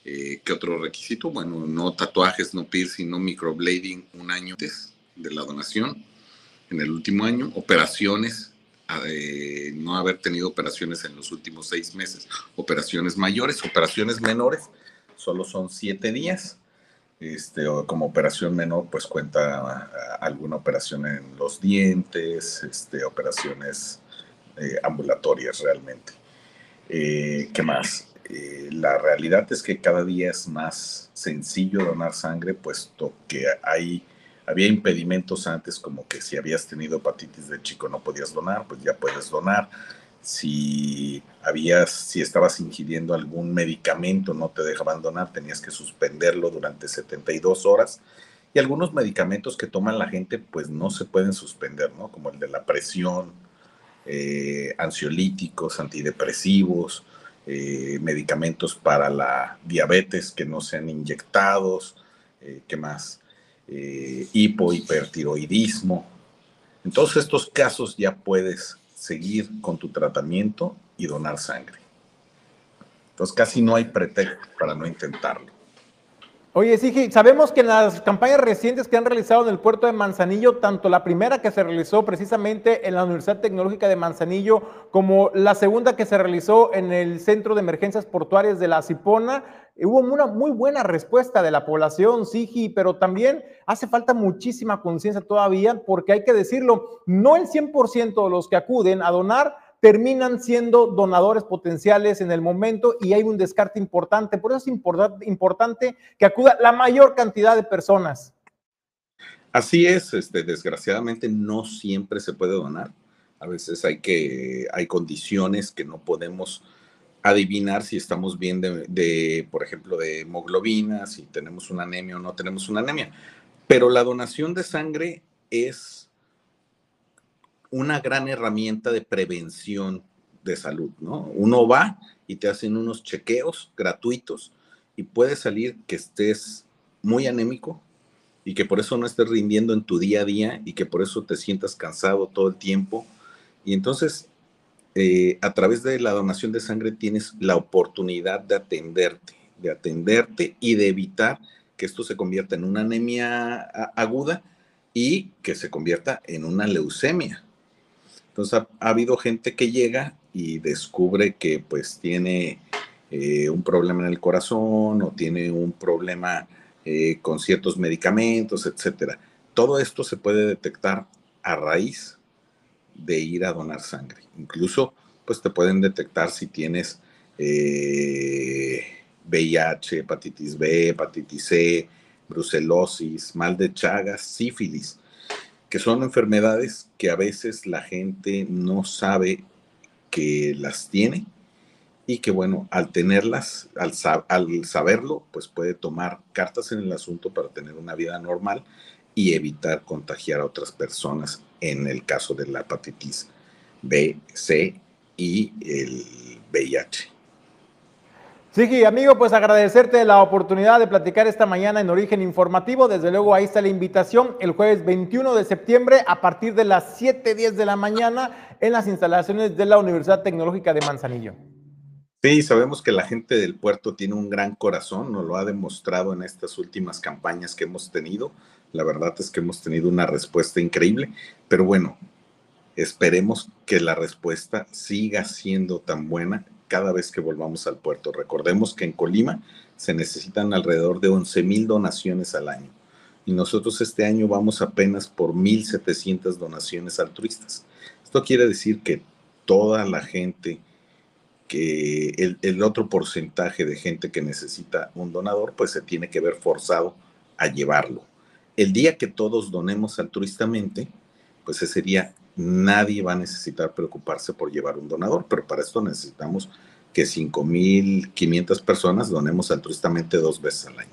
Eh, ¿Qué otro requisito? Bueno, no tatuajes, no piercing, no microblading un año antes de la donación, en el último año, operaciones, eh, no haber tenido operaciones en los últimos seis meses, operaciones mayores, operaciones menores, solo son siete días. Este, o como operación menor, pues cuenta ah, alguna operación en los dientes, este, operaciones eh, ambulatorias realmente. Eh, ¿Qué más? La realidad es que cada día es más sencillo donar sangre, puesto que hay había impedimentos antes, como que si habías tenido hepatitis de chico no podías donar, pues ya puedes donar. Si habías, si estabas ingiriendo algún medicamento, no te dejaban donar, tenías que suspenderlo durante 72 horas. Y algunos medicamentos que toman la gente, pues no se pueden suspender, ¿no? Como el de la presión, eh, ansiolíticos, antidepresivos, eh, medicamentos para la diabetes que no sean inyectados, eh, ¿qué más? eh. En todos estos casos ya puedes seguir con tu tratamiento y donar sangre. Entonces casi no hay pretexto para no intentarlo. Oye, sí, sabemos que en las campañas recientes que han realizado en el puerto de Manzanillo, tanto la primera que se realizó precisamente en la Universidad Tecnológica de Manzanillo, como la segunda que se realizó en el Centro de Emergencias Portuarias de la Cipona, hubo una muy buena respuesta de la población, Sigi, pero también hace falta muchísima conciencia todavía, porque hay que decirlo, no el 100% de los que acuden a donar terminan siendo donadores potenciales en el momento y hay un descarte importante. Por eso es importante que acuda la mayor cantidad de personas. Así es, este, desgraciadamente no siempre se puede donar. A veces hay que, hay condiciones que no podemos adivinar si estamos bien de, por ejemplo, de hemoglobina, si tenemos una anemia o no tenemos una anemia. Pero la donación de sangre es una gran herramienta de prevención de salud, ¿no? Uno va y te hacen unos chequeos gratuitos y puede salir que estés muy anémico y que por eso no estés rindiendo en tu día a día y que por eso te sientas cansado todo el tiempo. Y entonces, eh, a través de la donación de sangre tienes la oportunidad de atenderte, de atenderte y de evitar que esto se convierta en una anemia aguda y que se convierta en una leucemia. Entonces ha, habido gente que llega y descubre que pues tiene eh, un problema en el corazón o tiene un problema eh, con ciertos medicamentos, etcétera. Todo esto se puede detectar a raíz de ir a donar sangre. Incluso pues te pueden detectar si tienes VIH, eh, hepatitis B, hepatitis C, brucelosis, mal de Chagas, sífilis que son enfermedades que a veces la gente no sabe que las tiene y que bueno, al tenerlas, al, al, saberlo, pues puede tomar cartas en el asunto para tener una vida normal y evitar contagiar a otras personas en el caso de la hepatitis B, C y el VIH. Sí, amigo, pues agradecerte la oportunidad de platicar esta mañana en Origen Informativo. Desde luego ahí está la invitación el jueves 21 de septiembre a partir de las 7.10 de la mañana en las instalaciones de la Universidad Tecnológica de Manzanillo. Sí, sabemos que la gente del puerto tiene un gran corazón, nos lo ha demostrado en estas últimas campañas que hemos tenido. La verdad es que hemos tenido una respuesta increíble, pero bueno, esperemos que la respuesta siga siendo tan buena cada vez que volvamos al puerto. Recordemos que en Colima se necesitan alrededor de 11 mil donaciones al año y nosotros este año vamos apenas por 1.700 donaciones altruistas. Esto quiere decir que toda la gente, que el, otro porcentaje de gente que necesita un donador, pues se tiene que ver forzado a llevarlo. El día que todos donemos altruistamente, pues ese día nadie va a necesitar preocuparse por llevar un donador, pero para esto necesitamos que 5.500 personas donemos altruistamente dos veces al año.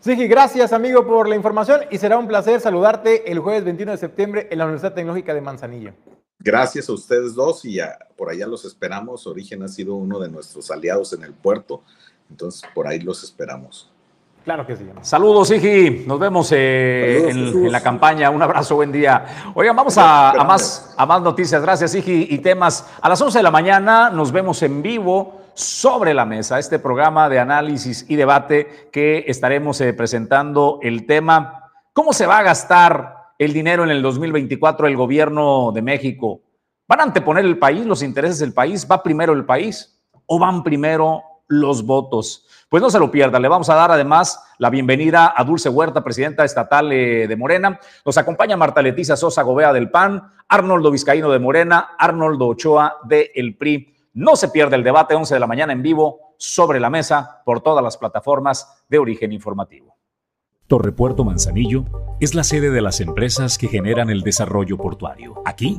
Sí, gracias amigo por la información y será un placer saludarte el jueves 21 de septiembre en la Universidad Tecnológica de Manzanillo. gracias a ustedes dos y por allá los esperamos. Origen ha sido uno de nuestros aliados en el puerto, entonces por ahí los esperamos. Claro que sí. Saludos, Igi. Nos vemos eh, en, la campaña. Un abrazo, buen día. Oigan, vamos a, más, a más noticias. Gracias, Igi. Y temas. A las 11 de la mañana nos vemos en vivo sobre la mesa, este programa de análisis y debate que estaremos eh, presentando el tema, ¿cómo se va a gastar el dinero en el 2024 el gobierno de México? ¿Van a anteponer el país, los intereses del país? ¿Va primero el país o van primero los votos? Pues no se lo pierda. Le vamos a dar además la bienvenida a Dulce Huerta, presidenta estatal eh, de Morena. Nos acompaña Marta Leticia Sosa Gobea del PAN, Arnoldo Vizcaíno de Morena, Arnoldo Ochoa de El PRI. No se pierde el debate 11 de la mañana en vivo sobre la mesa por todas las plataformas de origen informativo. Torrepuerto Manzanillo es la sede de las empresas que generan el desarrollo portuario. Aquí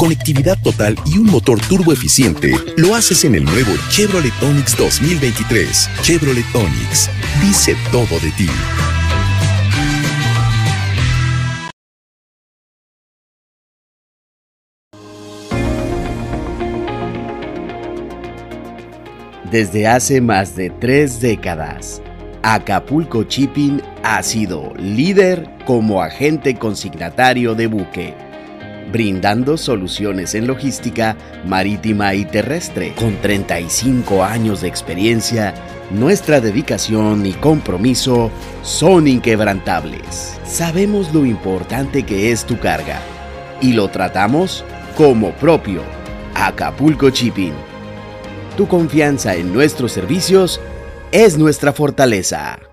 conectividad total y un motor turbo eficiente, lo haces en el nuevo Chevrolet Onix 2023. Chevrolet Onix dice todo de ti. Desde hace más de tres décadas, Acapulco Shipping ha sido líder como agente consignatario de buque, brindando soluciones en logística marítima y terrestre. Con 35 años de experiencia, nuestra dedicación y compromiso son inquebrantables. Sabemos lo importante que es tu carga y lo tratamos como propio. Acapulco Shipping. Tu confianza en nuestros servicios es nuestra fortaleza.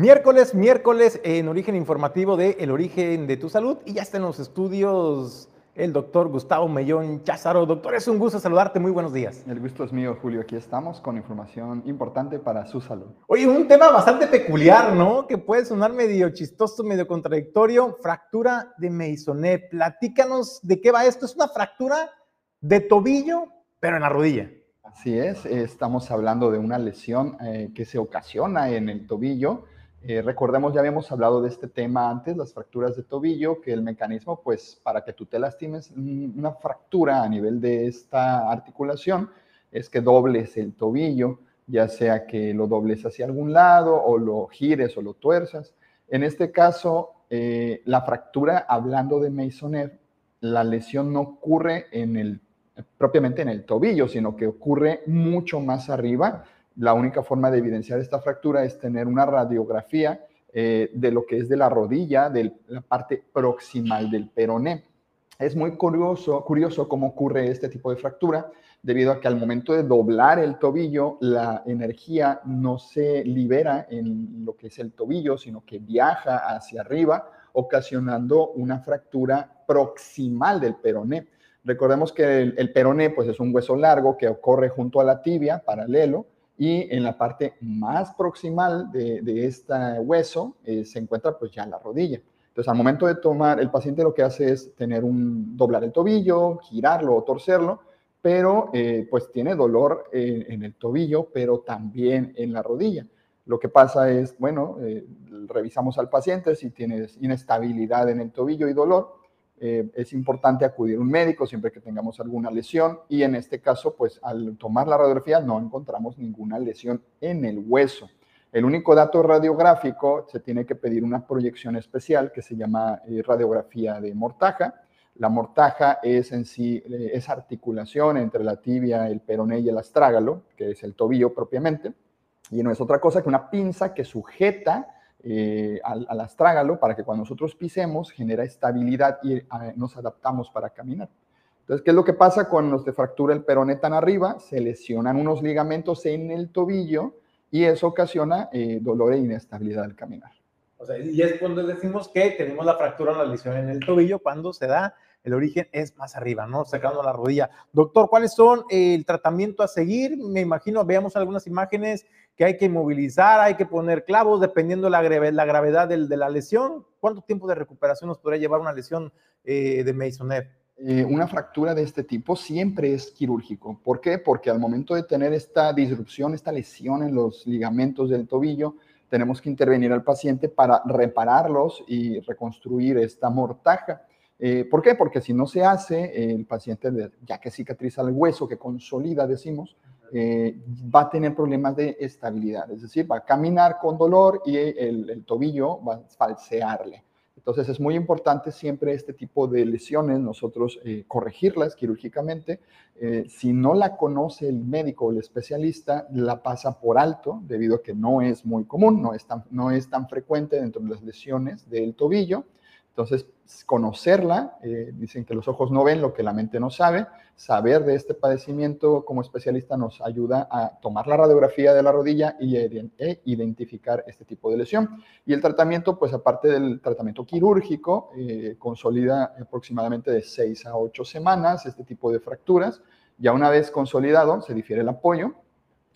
Miércoles, miércoles en Origen Informativo de El Origen de tu Salud y ya está en los estudios el doctor Gustavo Mellón Cházaro. Doctor, es un gusto saludarte, muy buenos días. El gusto es mío, Julio. Aquí estamos con información importante para su salud. Oye, un tema bastante peculiar, ¿no? Que puede sonar medio chistoso, medio contradictorio. Fractura de Meisonet. Platícanos de qué va esto. Es una fractura de tobillo, pero en la rodilla. Así es, estamos hablando de una lesión eh, que se ocasiona en el tobillo. Eh, recordemos, ya habíamos hablado de este tema antes, las fracturas de tobillo, que el mecanismo, pues para que tú te lastimes, una fractura a nivel de esta articulación es que dobles el tobillo, ya sea que lo dobles hacia algún lado o lo gires o lo tuerzas. En este caso, eh, la fractura, hablando de Masonet, la lesión no ocurre en el propiamente en el tobillo, sino que ocurre mucho más arriba. La única forma de evidenciar esta fractura es tener una radiografía eh, de lo que es de la rodilla, de la parte proximal del peroné. es muy curioso, curioso cómo ocurre este tipo de fractura, debido a que al momento de doblar el tobillo, la energía no se libera en lo que es el tobillo, sino que viaja hacia arriba, ocasionando una fractura proximal del peroné. Recordemos que el, peroné pues, es un hueso largo que ocurre junto a la tibia, paralelo, y en la parte más proximal de, este hueso eh, se encuentra pues ya la rodilla. Entonces, al momento de tomar, el paciente lo que hace es tener un, doblar el tobillo, girarlo o torcerlo, pero eh, pues tiene dolor eh, en el tobillo, pero también en la rodilla. Lo que pasa es, bueno, revisamos al paciente si tiene inestabilidad en el tobillo y dolor. Es importante acudir a un médico siempre que tengamos alguna lesión y en este caso, pues al tomar la radiografía no encontramos ninguna lesión en el hueso. El único dato radiográfico se tiene que pedir una proyección especial que se llama eh, radiografía de mortaja. La mortaja es en sí eh, articulación entre la tibia, el peroné y el astrágalo, que es el tobillo propiamente, y no es otra cosa que una pinza que sujeta eh, al, astrágalo para que cuando nosotros pisemos genera estabilidad y nos adaptamos para caminar. Entonces, ¿qué es lo que pasa cuando se fractura el peroné tan arriba? Se lesionan unos ligamentos en el tobillo y eso ocasiona eh, dolor e inestabilidad al caminar. O sea, y es cuando decimos que tenemos la fractura o la lesión en el tobillo cuando se da el origen es más arriba, ¿no? Sacando la rodilla. Doctor, ¿cuáles son el tratamiento a seguir? Me imagino, veamos algunas imágenes que hay que inmovilizar, hay que poner clavos dependiendo la, la gravedad de la lesión. ¿Cuánto tiempo de recuperación nos podría llevar una lesión eh, de Masonet? Eh, una fractura de este tipo siempre es quirúrgico. ¿Por qué? Porque al momento de tener esta disrupción, esta lesión en los ligamentos del tobillo, tenemos que intervenir al paciente para repararlos y reconstruir esta mortaja. Eh, ¿Por qué? Porque si no se hace, el paciente, ya que cicatriza el hueso, que consolida, decimos, eh, va a tener problemas de estabilidad. Es decir, va a caminar con dolor y el, tobillo va a falsearle. Entonces es muy importante siempre este tipo de lesiones, nosotros eh, corregirlas quirúrgicamente. Eh, si no la conoce el médico o el especialista, la pasa por alto debido a que no es muy común, no es tan, no es tan frecuente dentro de las lesiones del tobillo. Entonces, conocerla, eh, dicen que los ojos no ven lo que la mente no sabe, saber de este padecimiento como especialista nos ayuda a tomar la radiografía de la rodilla y e identificar este tipo de lesión. Y el tratamiento, pues aparte del tratamiento quirúrgico, eh, consolida aproximadamente de 6 a 8 semanas este tipo de fracturas. Ya una vez consolidado, se difiere el apoyo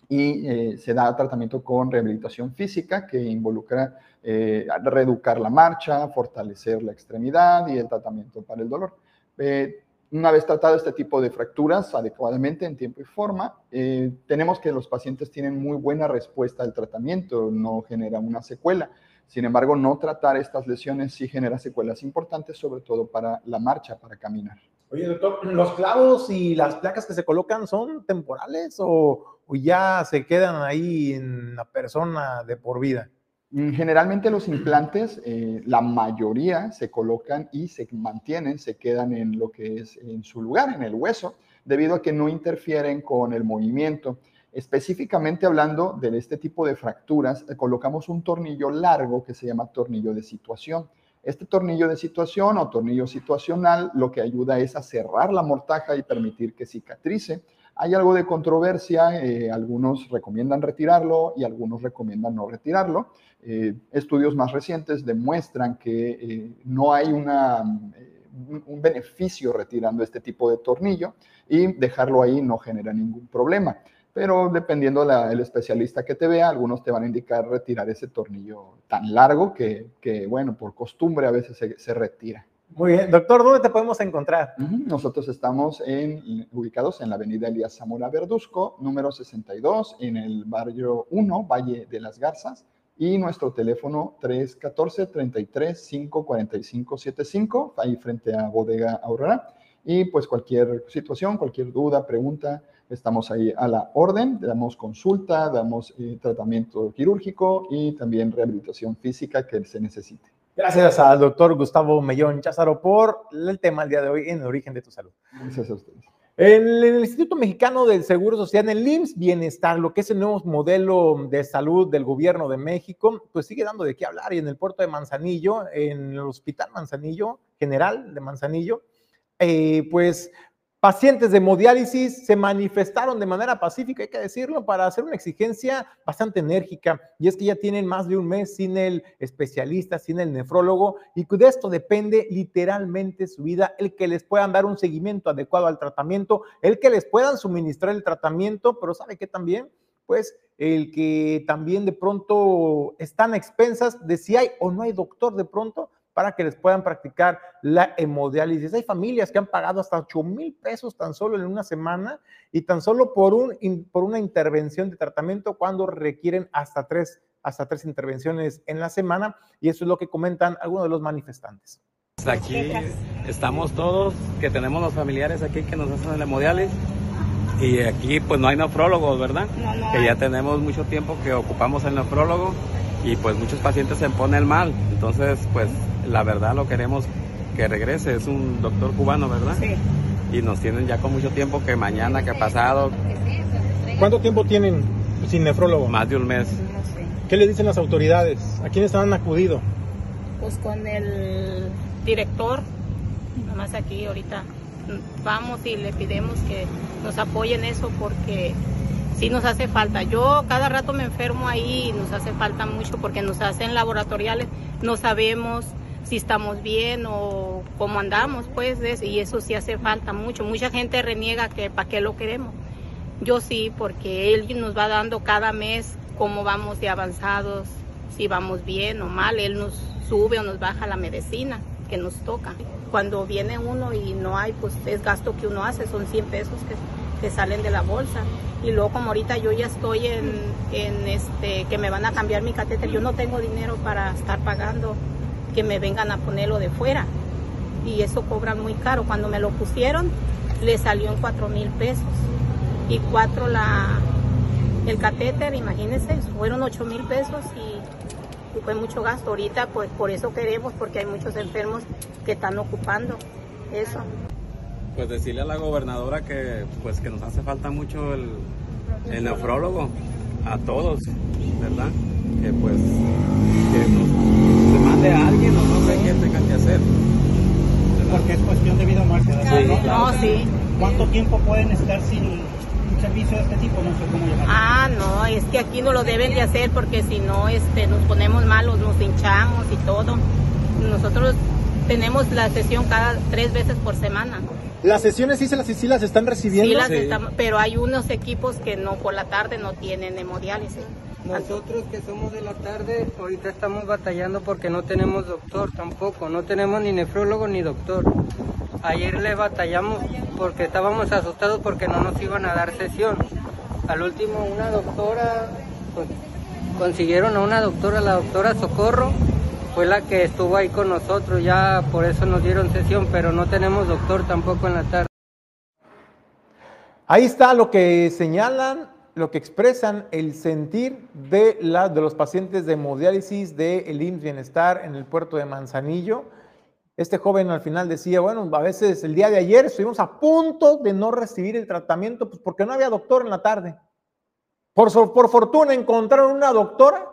y eh, se da tratamiento con rehabilitación física que involucra eh, reeducar la marcha, fortalecer la extremidad y el tratamiento para el dolor. Eh, una vez tratado este tipo de fracturas adecuadamente en tiempo y forma, tenemos que los pacientes tienen muy buena respuesta al tratamiento, no genera una secuela. Sin embargo, no tratar estas lesiones sí genera secuelas importantes, sobre todo para la marcha, para caminar. Oye, doctor, ¿los clavos y las placas que se colocan son temporales o ya se quedan ahí en la persona de por vida? Mm, generalmente los implantes, eh, la mayoría se colocan y se mantienen, se quedan en lo que es en su lugar, en el hueso, debido a que no interfieren con el movimiento. Específicamente hablando de este tipo de fracturas, eh, colocamos un tornillo largo que se llama tornillo de situación. Este tornillo de situación o tornillo situacional lo que ayuda es a cerrar la mortaja y permitir que cicatrice hay algo de controversia, eh, algunos recomiendan retirarlo y algunos recomiendan no retirarlo. Eh, estudios más recientes demuestran que eh, no hay una, un beneficio retirando este tipo de tornillo y dejarlo ahí no genera ningún problema. Pero dependiendo del especialista que te vea, algunos te van a indicar retirar ese tornillo tan largo que, bueno, por costumbre a veces se retira. Muy bien, doctor, ¿dónde te podemos encontrar? Nosotros estamos ubicados en la avenida Elías Zamora Verduzco, número 62, en el barrio 1, Valle de las Garzas, y nuestro teléfono 314-33-545-75, ahí frente a Bodega Aurora. Y pues cualquier situación, cualquier duda, pregunta, estamos ahí a la orden, damos consulta, damos eh, tratamiento quirúrgico y también rehabilitación física que se necesite. Gracias al doctor Gustavo Mellón Cházaro por el tema del día de hoy en el origen de tu salud. Gracias a ustedes. En el Instituto Mexicano del Seguro Social, en el IMSS Bienestar, lo que es el nuevo modelo de salud del gobierno de México, pues sigue dando de qué hablar. Y en el puerto de Manzanillo, en el Hospital Manzanillo, General de Manzanillo, eh, pues pacientes de hemodiálisis se manifestaron de manera pacífica, hay que decirlo, para hacer una exigencia bastante enérgica. Y es que ya tienen más de un mes sin el especialista, sin el nefrólogo, y de esto depende literalmente su vida, el que les puedan dar un seguimiento adecuado al tratamiento, el que les puedan suministrar el tratamiento, pero ¿sabe qué también? Pues el que también de pronto están a expensas de si hay o no hay doctor de pronto para que les puedan practicar la hemodiálisis. Hay familias que han pagado hasta 8 mil pesos tan solo en una semana y tan solo por, un, por una intervención de tratamiento cuando requieren hasta tres, hasta tres intervenciones en la semana y eso es lo que comentan algunos de los manifestantes. Aquí estamos todos, que tenemos los familiares aquí que nos hacen el hemodiálisis y aquí pues no hay nefrólogos, ¿verdad? Que ya tenemos mucho tiempo que ocupamos el nefrólogo y pues muchos pacientes se ponen mal, entonces pues la verdad lo queremos que regrese, es un doctor cubano, ¿verdad? Sí. Y nos tienen ya con mucho tiempo que mañana, que ha pasado. ¿Cuánto tiempo tienen sin nefrólogo? Más de un mes. ¿Qué le dicen las autoridades? ¿A quiénes han acudido? Pues con el director, nomás aquí ahorita vamos y le pedimos que nos apoyen eso porque sí nos hace falta. Yo cada rato me enfermo ahí y nos hace falta mucho porque nos hacen laboratoriales, no sabemos si estamos bien o cómo andamos, pues, y eso sí hace falta mucho. Mucha gente reniega que para qué lo queremos. Yo sí, porque él nos va dando cada mes cómo vamos de avanzados, si vamos bien o mal, él nos sube o nos baja la medicina que nos toca. Cuando viene uno y no hay, pues es gasto que uno hace, son 100 pesos que, que salen de la bolsa. Y luego como ahorita yo ya estoy en, en este, que me van a cambiar mi catéter, yo no tengo dinero para estar pagando que me vengan a ponerlo de fuera. Y eso cobran muy caro. Cuando me lo pusieron, le salió en cuatro mil pesos. Y cuatro la, el catéter, imagínense, fueron ocho mil pesos y, fue mucho gasto. Ahorita, pues por eso queremos, porque hay muchos enfermos que están ocupando eso. Pues decirle a la gobernadora que, pues que nos hace falta mucho el, el nefrólogo, a todos, ¿verdad? Que pues que nos de alguien o no sé qué tengan que hacer. Porque es cuestión de vida o muerte. Sí, no, sí. ¿Cuánto tiempo pueden estar sin un servicio de este tipo? No sé cómo llamar. Ah, no, es que aquí no lo deben de hacer porque si no este, nos ponemos malos, nos hinchamos y todo. Nosotros tenemos la sesión cada tres veces por semana. ¿Las sesiones sí, se las, sí las están recibiendo? Sí, las Estamos, pero hay unos equipos que no por la tarde no tienen hemodiálisis. Nosotros que somos de la tarde, ahorita estamos batallando porque no tenemos doctor tampoco, no tenemos ni nefrólogo ni doctor. Ayer le batallamos porque estábamos asustados porque no nos iban a dar sesión. Al último una doctora, pues, consiguieron a una doctora, la doctora Socorro, fue la que estuvo ahí con nosotros, ya por eso nos dieron sesión, pero no tenemos doctor tampoco en la tarde. Ahí está lo que señalan lo que expresan el sentir de, de los pacientes de hemodiálisis del de IMSS Bienestar en el puerto de Manzanillo. Este joven al final decía, bueno, a veces el día de ayer estuvimos a punto de no recibir el tratamiento, pues porque no había doctor en la tarde. Por, por fortuna encontraron una doctora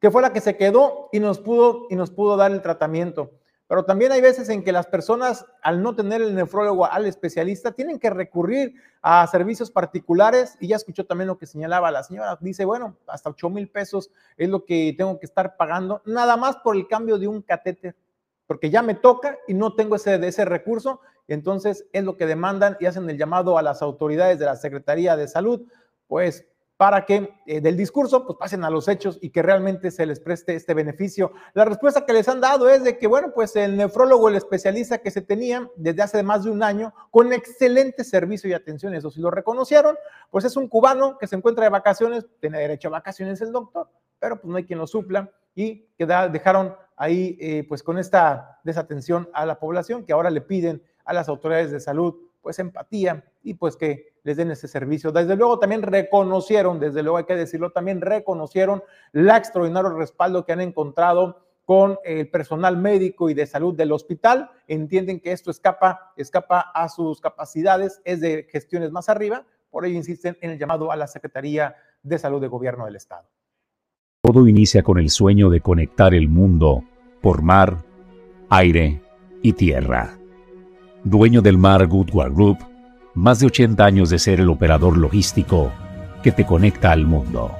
que fue la que se quedó y nos pudo, y nos pudo dar el tratamiento. Pero también hay veces en que las personas, al no tener el nefrólogo, al especialista, tienen que recurrir a servicios particulares. Y ya escuchó también lo que señalaba la señora. Dice, bueno, hasta 8 mil pesos es lo que tengo que estar pagando, nada más por el cambio de un catéter, porque ya me toca y no tengo ese, ese recurso. Entonces es lo que demandan y hacen el llamado a las autoridades de la Secretaría de Salud, pues para que eh, del discurso pues pasen a los hechos y que realmente se les preste este beneficio. La respuesta que les han dado es de que, bueno, pues el nefrólogo, el especialista que se tenía desde hace más de un año, con excelente servicio y atención, eso sí lo reconocieron, pues es un cubano que se encuentra de vacaciones, tiene derecho a vacaciones el doctor, pero pues no hay quien lo supla y que dejaron ahí eh, pues con esta desatención a la población que ahora le piden a las autoridades de salud pues empatía y pues que les den ese servicio. Desde luego también reconocieron, desde luego hay que decirlo, también reconocieron la extraordinario respaldo que han encontrado con el personal médico y de salud del hospital. Entienden que esto escapa, escapa a sus capacidades, es de gestiones más arriba, por ello insisten en el llamado a la Secretaría de Salud de Gobierno del Estado. Todo inicia con el sueño de conectar el mundo por mar, aire y tierra dueño del Mar Goodward Group, más de 80 años de ser el operador logístico que te conecta al mundo.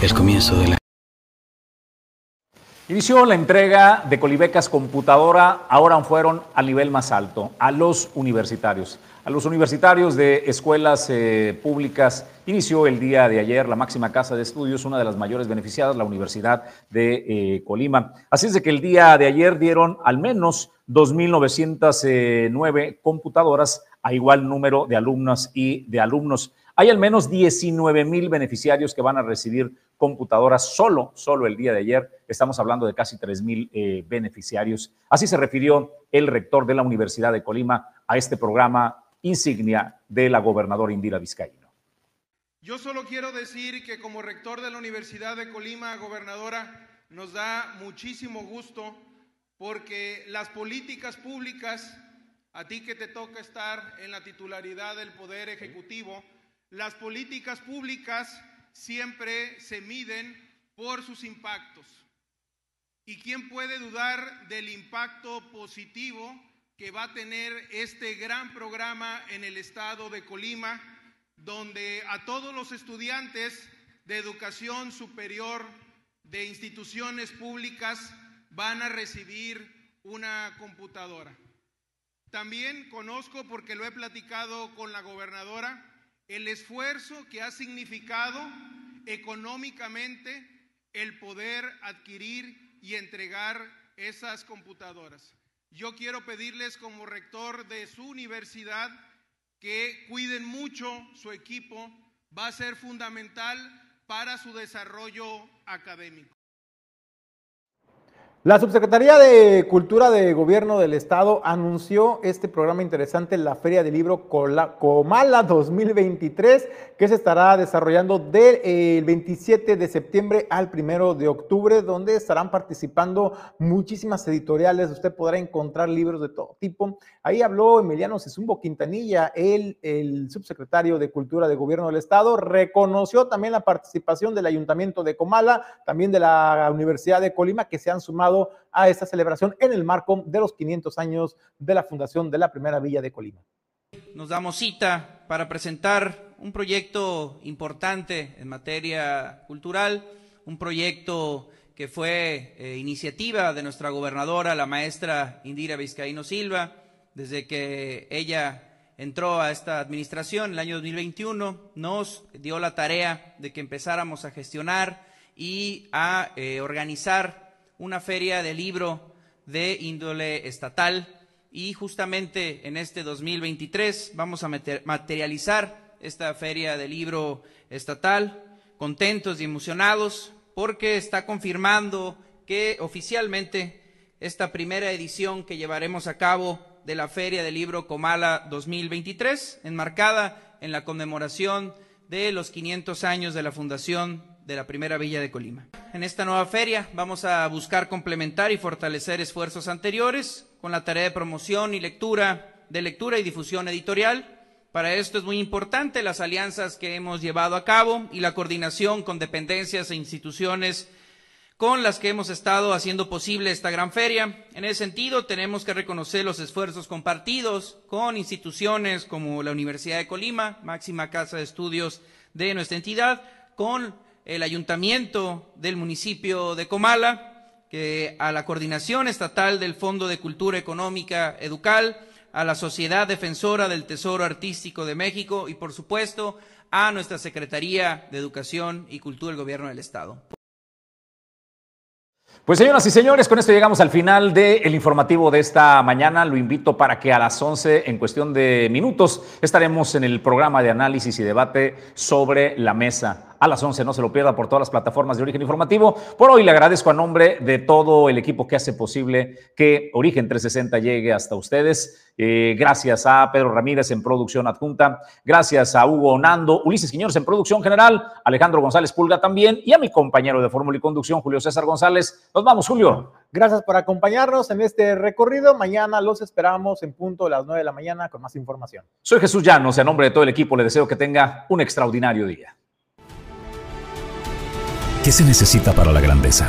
el comienzo de la... Inició la entrega de Colibecas Computadora, ahora fueron al nivel más alto, a los universitarios. A los universitarios de escuelas eh, públicas inició el día de ayer la máxima casa de estudios, una de las mayores beneficiadas, la Universidad de eh, Colima. Así es de que el día de ayer dieron al menos 2.909 eh, computadoras a igual número de alumnas y de alumnos. Hay al menos 19 mil beneficiarios que van a recibir computadoras solo, solo el día de ayer. Estamos hablando de casi 3 mil eh, beneficiarios. Así se refirió el rector de la Universidad de Colima a este programa insignia de la gobernadora Indira Vizcaíno. Yo solo quiero decir que como rector de la Universidad de Colima, gobernadora, nos da muchísimo gusto porque las políticas públicas, a ti que te toca estar en la titularidad del Poder Ejecutivo, las políticas públicas siempre se miden por sus impactos. ¿Y quién puede dudar del impacto positivo que va a tener este gran programa en el estado de Colima, donde a todos los estudiantes de educación superior de instituciones públicas van a recibir una computadora? También conozco, porque lo he platicado con la gobernadora, el esfuerzo que ha significado económicamente el poder adquirir y entregar esas computadoras. Yo quiero pedirles como rector de su universidad que cuiden mucho su equipo, va a ser fundamental para su desarrollo académico. La Subsecretaría de Cultura de Gobierno del Estado anunció este programa interesante, la Feria del Libro Comala 2023, que se estará desarrollando del 27 de septiembre al 1 de octubre, donde estarán participando muchísimas editoriales. Usted podrá encontrar libros de todo tipo. Ahí habló Emiliano Sesumbo Quintanilla, el subsecretario de Cultura de Gobierno del Estado, reconoció también la participación del Ayuntamiento de Comala, también de la Universidad de Colima, que se han sumado a esta celebración en el marco de los 500 años de la fundación de la primera villa de Colima. Nos damos cita para presentar un proyecto importante en materia cultural, un proyecto que fue eh, iniciativa de nuestra gobernadora, la maestra Indira Vizcaíno Silva, desde que ella entró a esta administración el año 2021, nos dio la tarea de que empezáramos a gestionar y a eh, organizar una feria de libro de índole estatal y justamente en este 2023 vamos a materializar esta feria de libro estatal, contentos y emocionados porque está confirmando que oficialmente esta primera edición que llevaremos a cabo de la Feria del Libro Comala 2023, enmarcada en la conmemoración de los 500 años de la fundación de la primera villa de Colima. En esta nueva feria vamos a buscar complementar y fortalecer esfuerzos anteriores con la tarea de promoción y lectura, de lectura y difusión editorial. Para esto es muy importante las alianzas que hemos llevado a cabo y la coordinación con dependencias e instituciones con las que hemos estado haciendo posible esta gran feria. En ese sentido, tenemos que reconocer los esfuerzos compartidos con instituciones como la Universidad de Colima, máxima casa de estudios de nuestra entidad, con el ayuntamiento del municipio de Comala, a la coordinación estatal del Fondo de Cultura Económica Educal, a la Sociedad Defensora del Tesoro Artístico de México y, por supuesto, a nuestra Secretaría de Educación y Cultura del Gobierno del Estado. Pues señoras y señores, con esto llegamos al final del informativo de esta mañana. Lo invito para que a las 11, en cuestión de minutos, estaremos en el programa de análisis y debate sobre la mesa a las 11. No se lo pierda por todas las plataformas de Origen Informativo. Por hoy le agradezco a nombre de todo el equipo que hace posible que Origen 360 llegue hasta ustedes. Eh, gracias a Pedro Ramírez en producción adjunta, gracias a Hugo Nando, Ulises Quiñones en producción general, Alejandro González Pulga también y a mi compañero de Fórmula y Conducción, Julio César González. Nos vamos, Julio. Gracias por acompañarnos en este recorrido. Mañana los esperamos en punto a las 9 de la mañana con más información. Soy Jesús Llanos y a nombre de todo el equipo le deseo que tenga un extraordinario día. ¿Qué se necesita para la grandeza?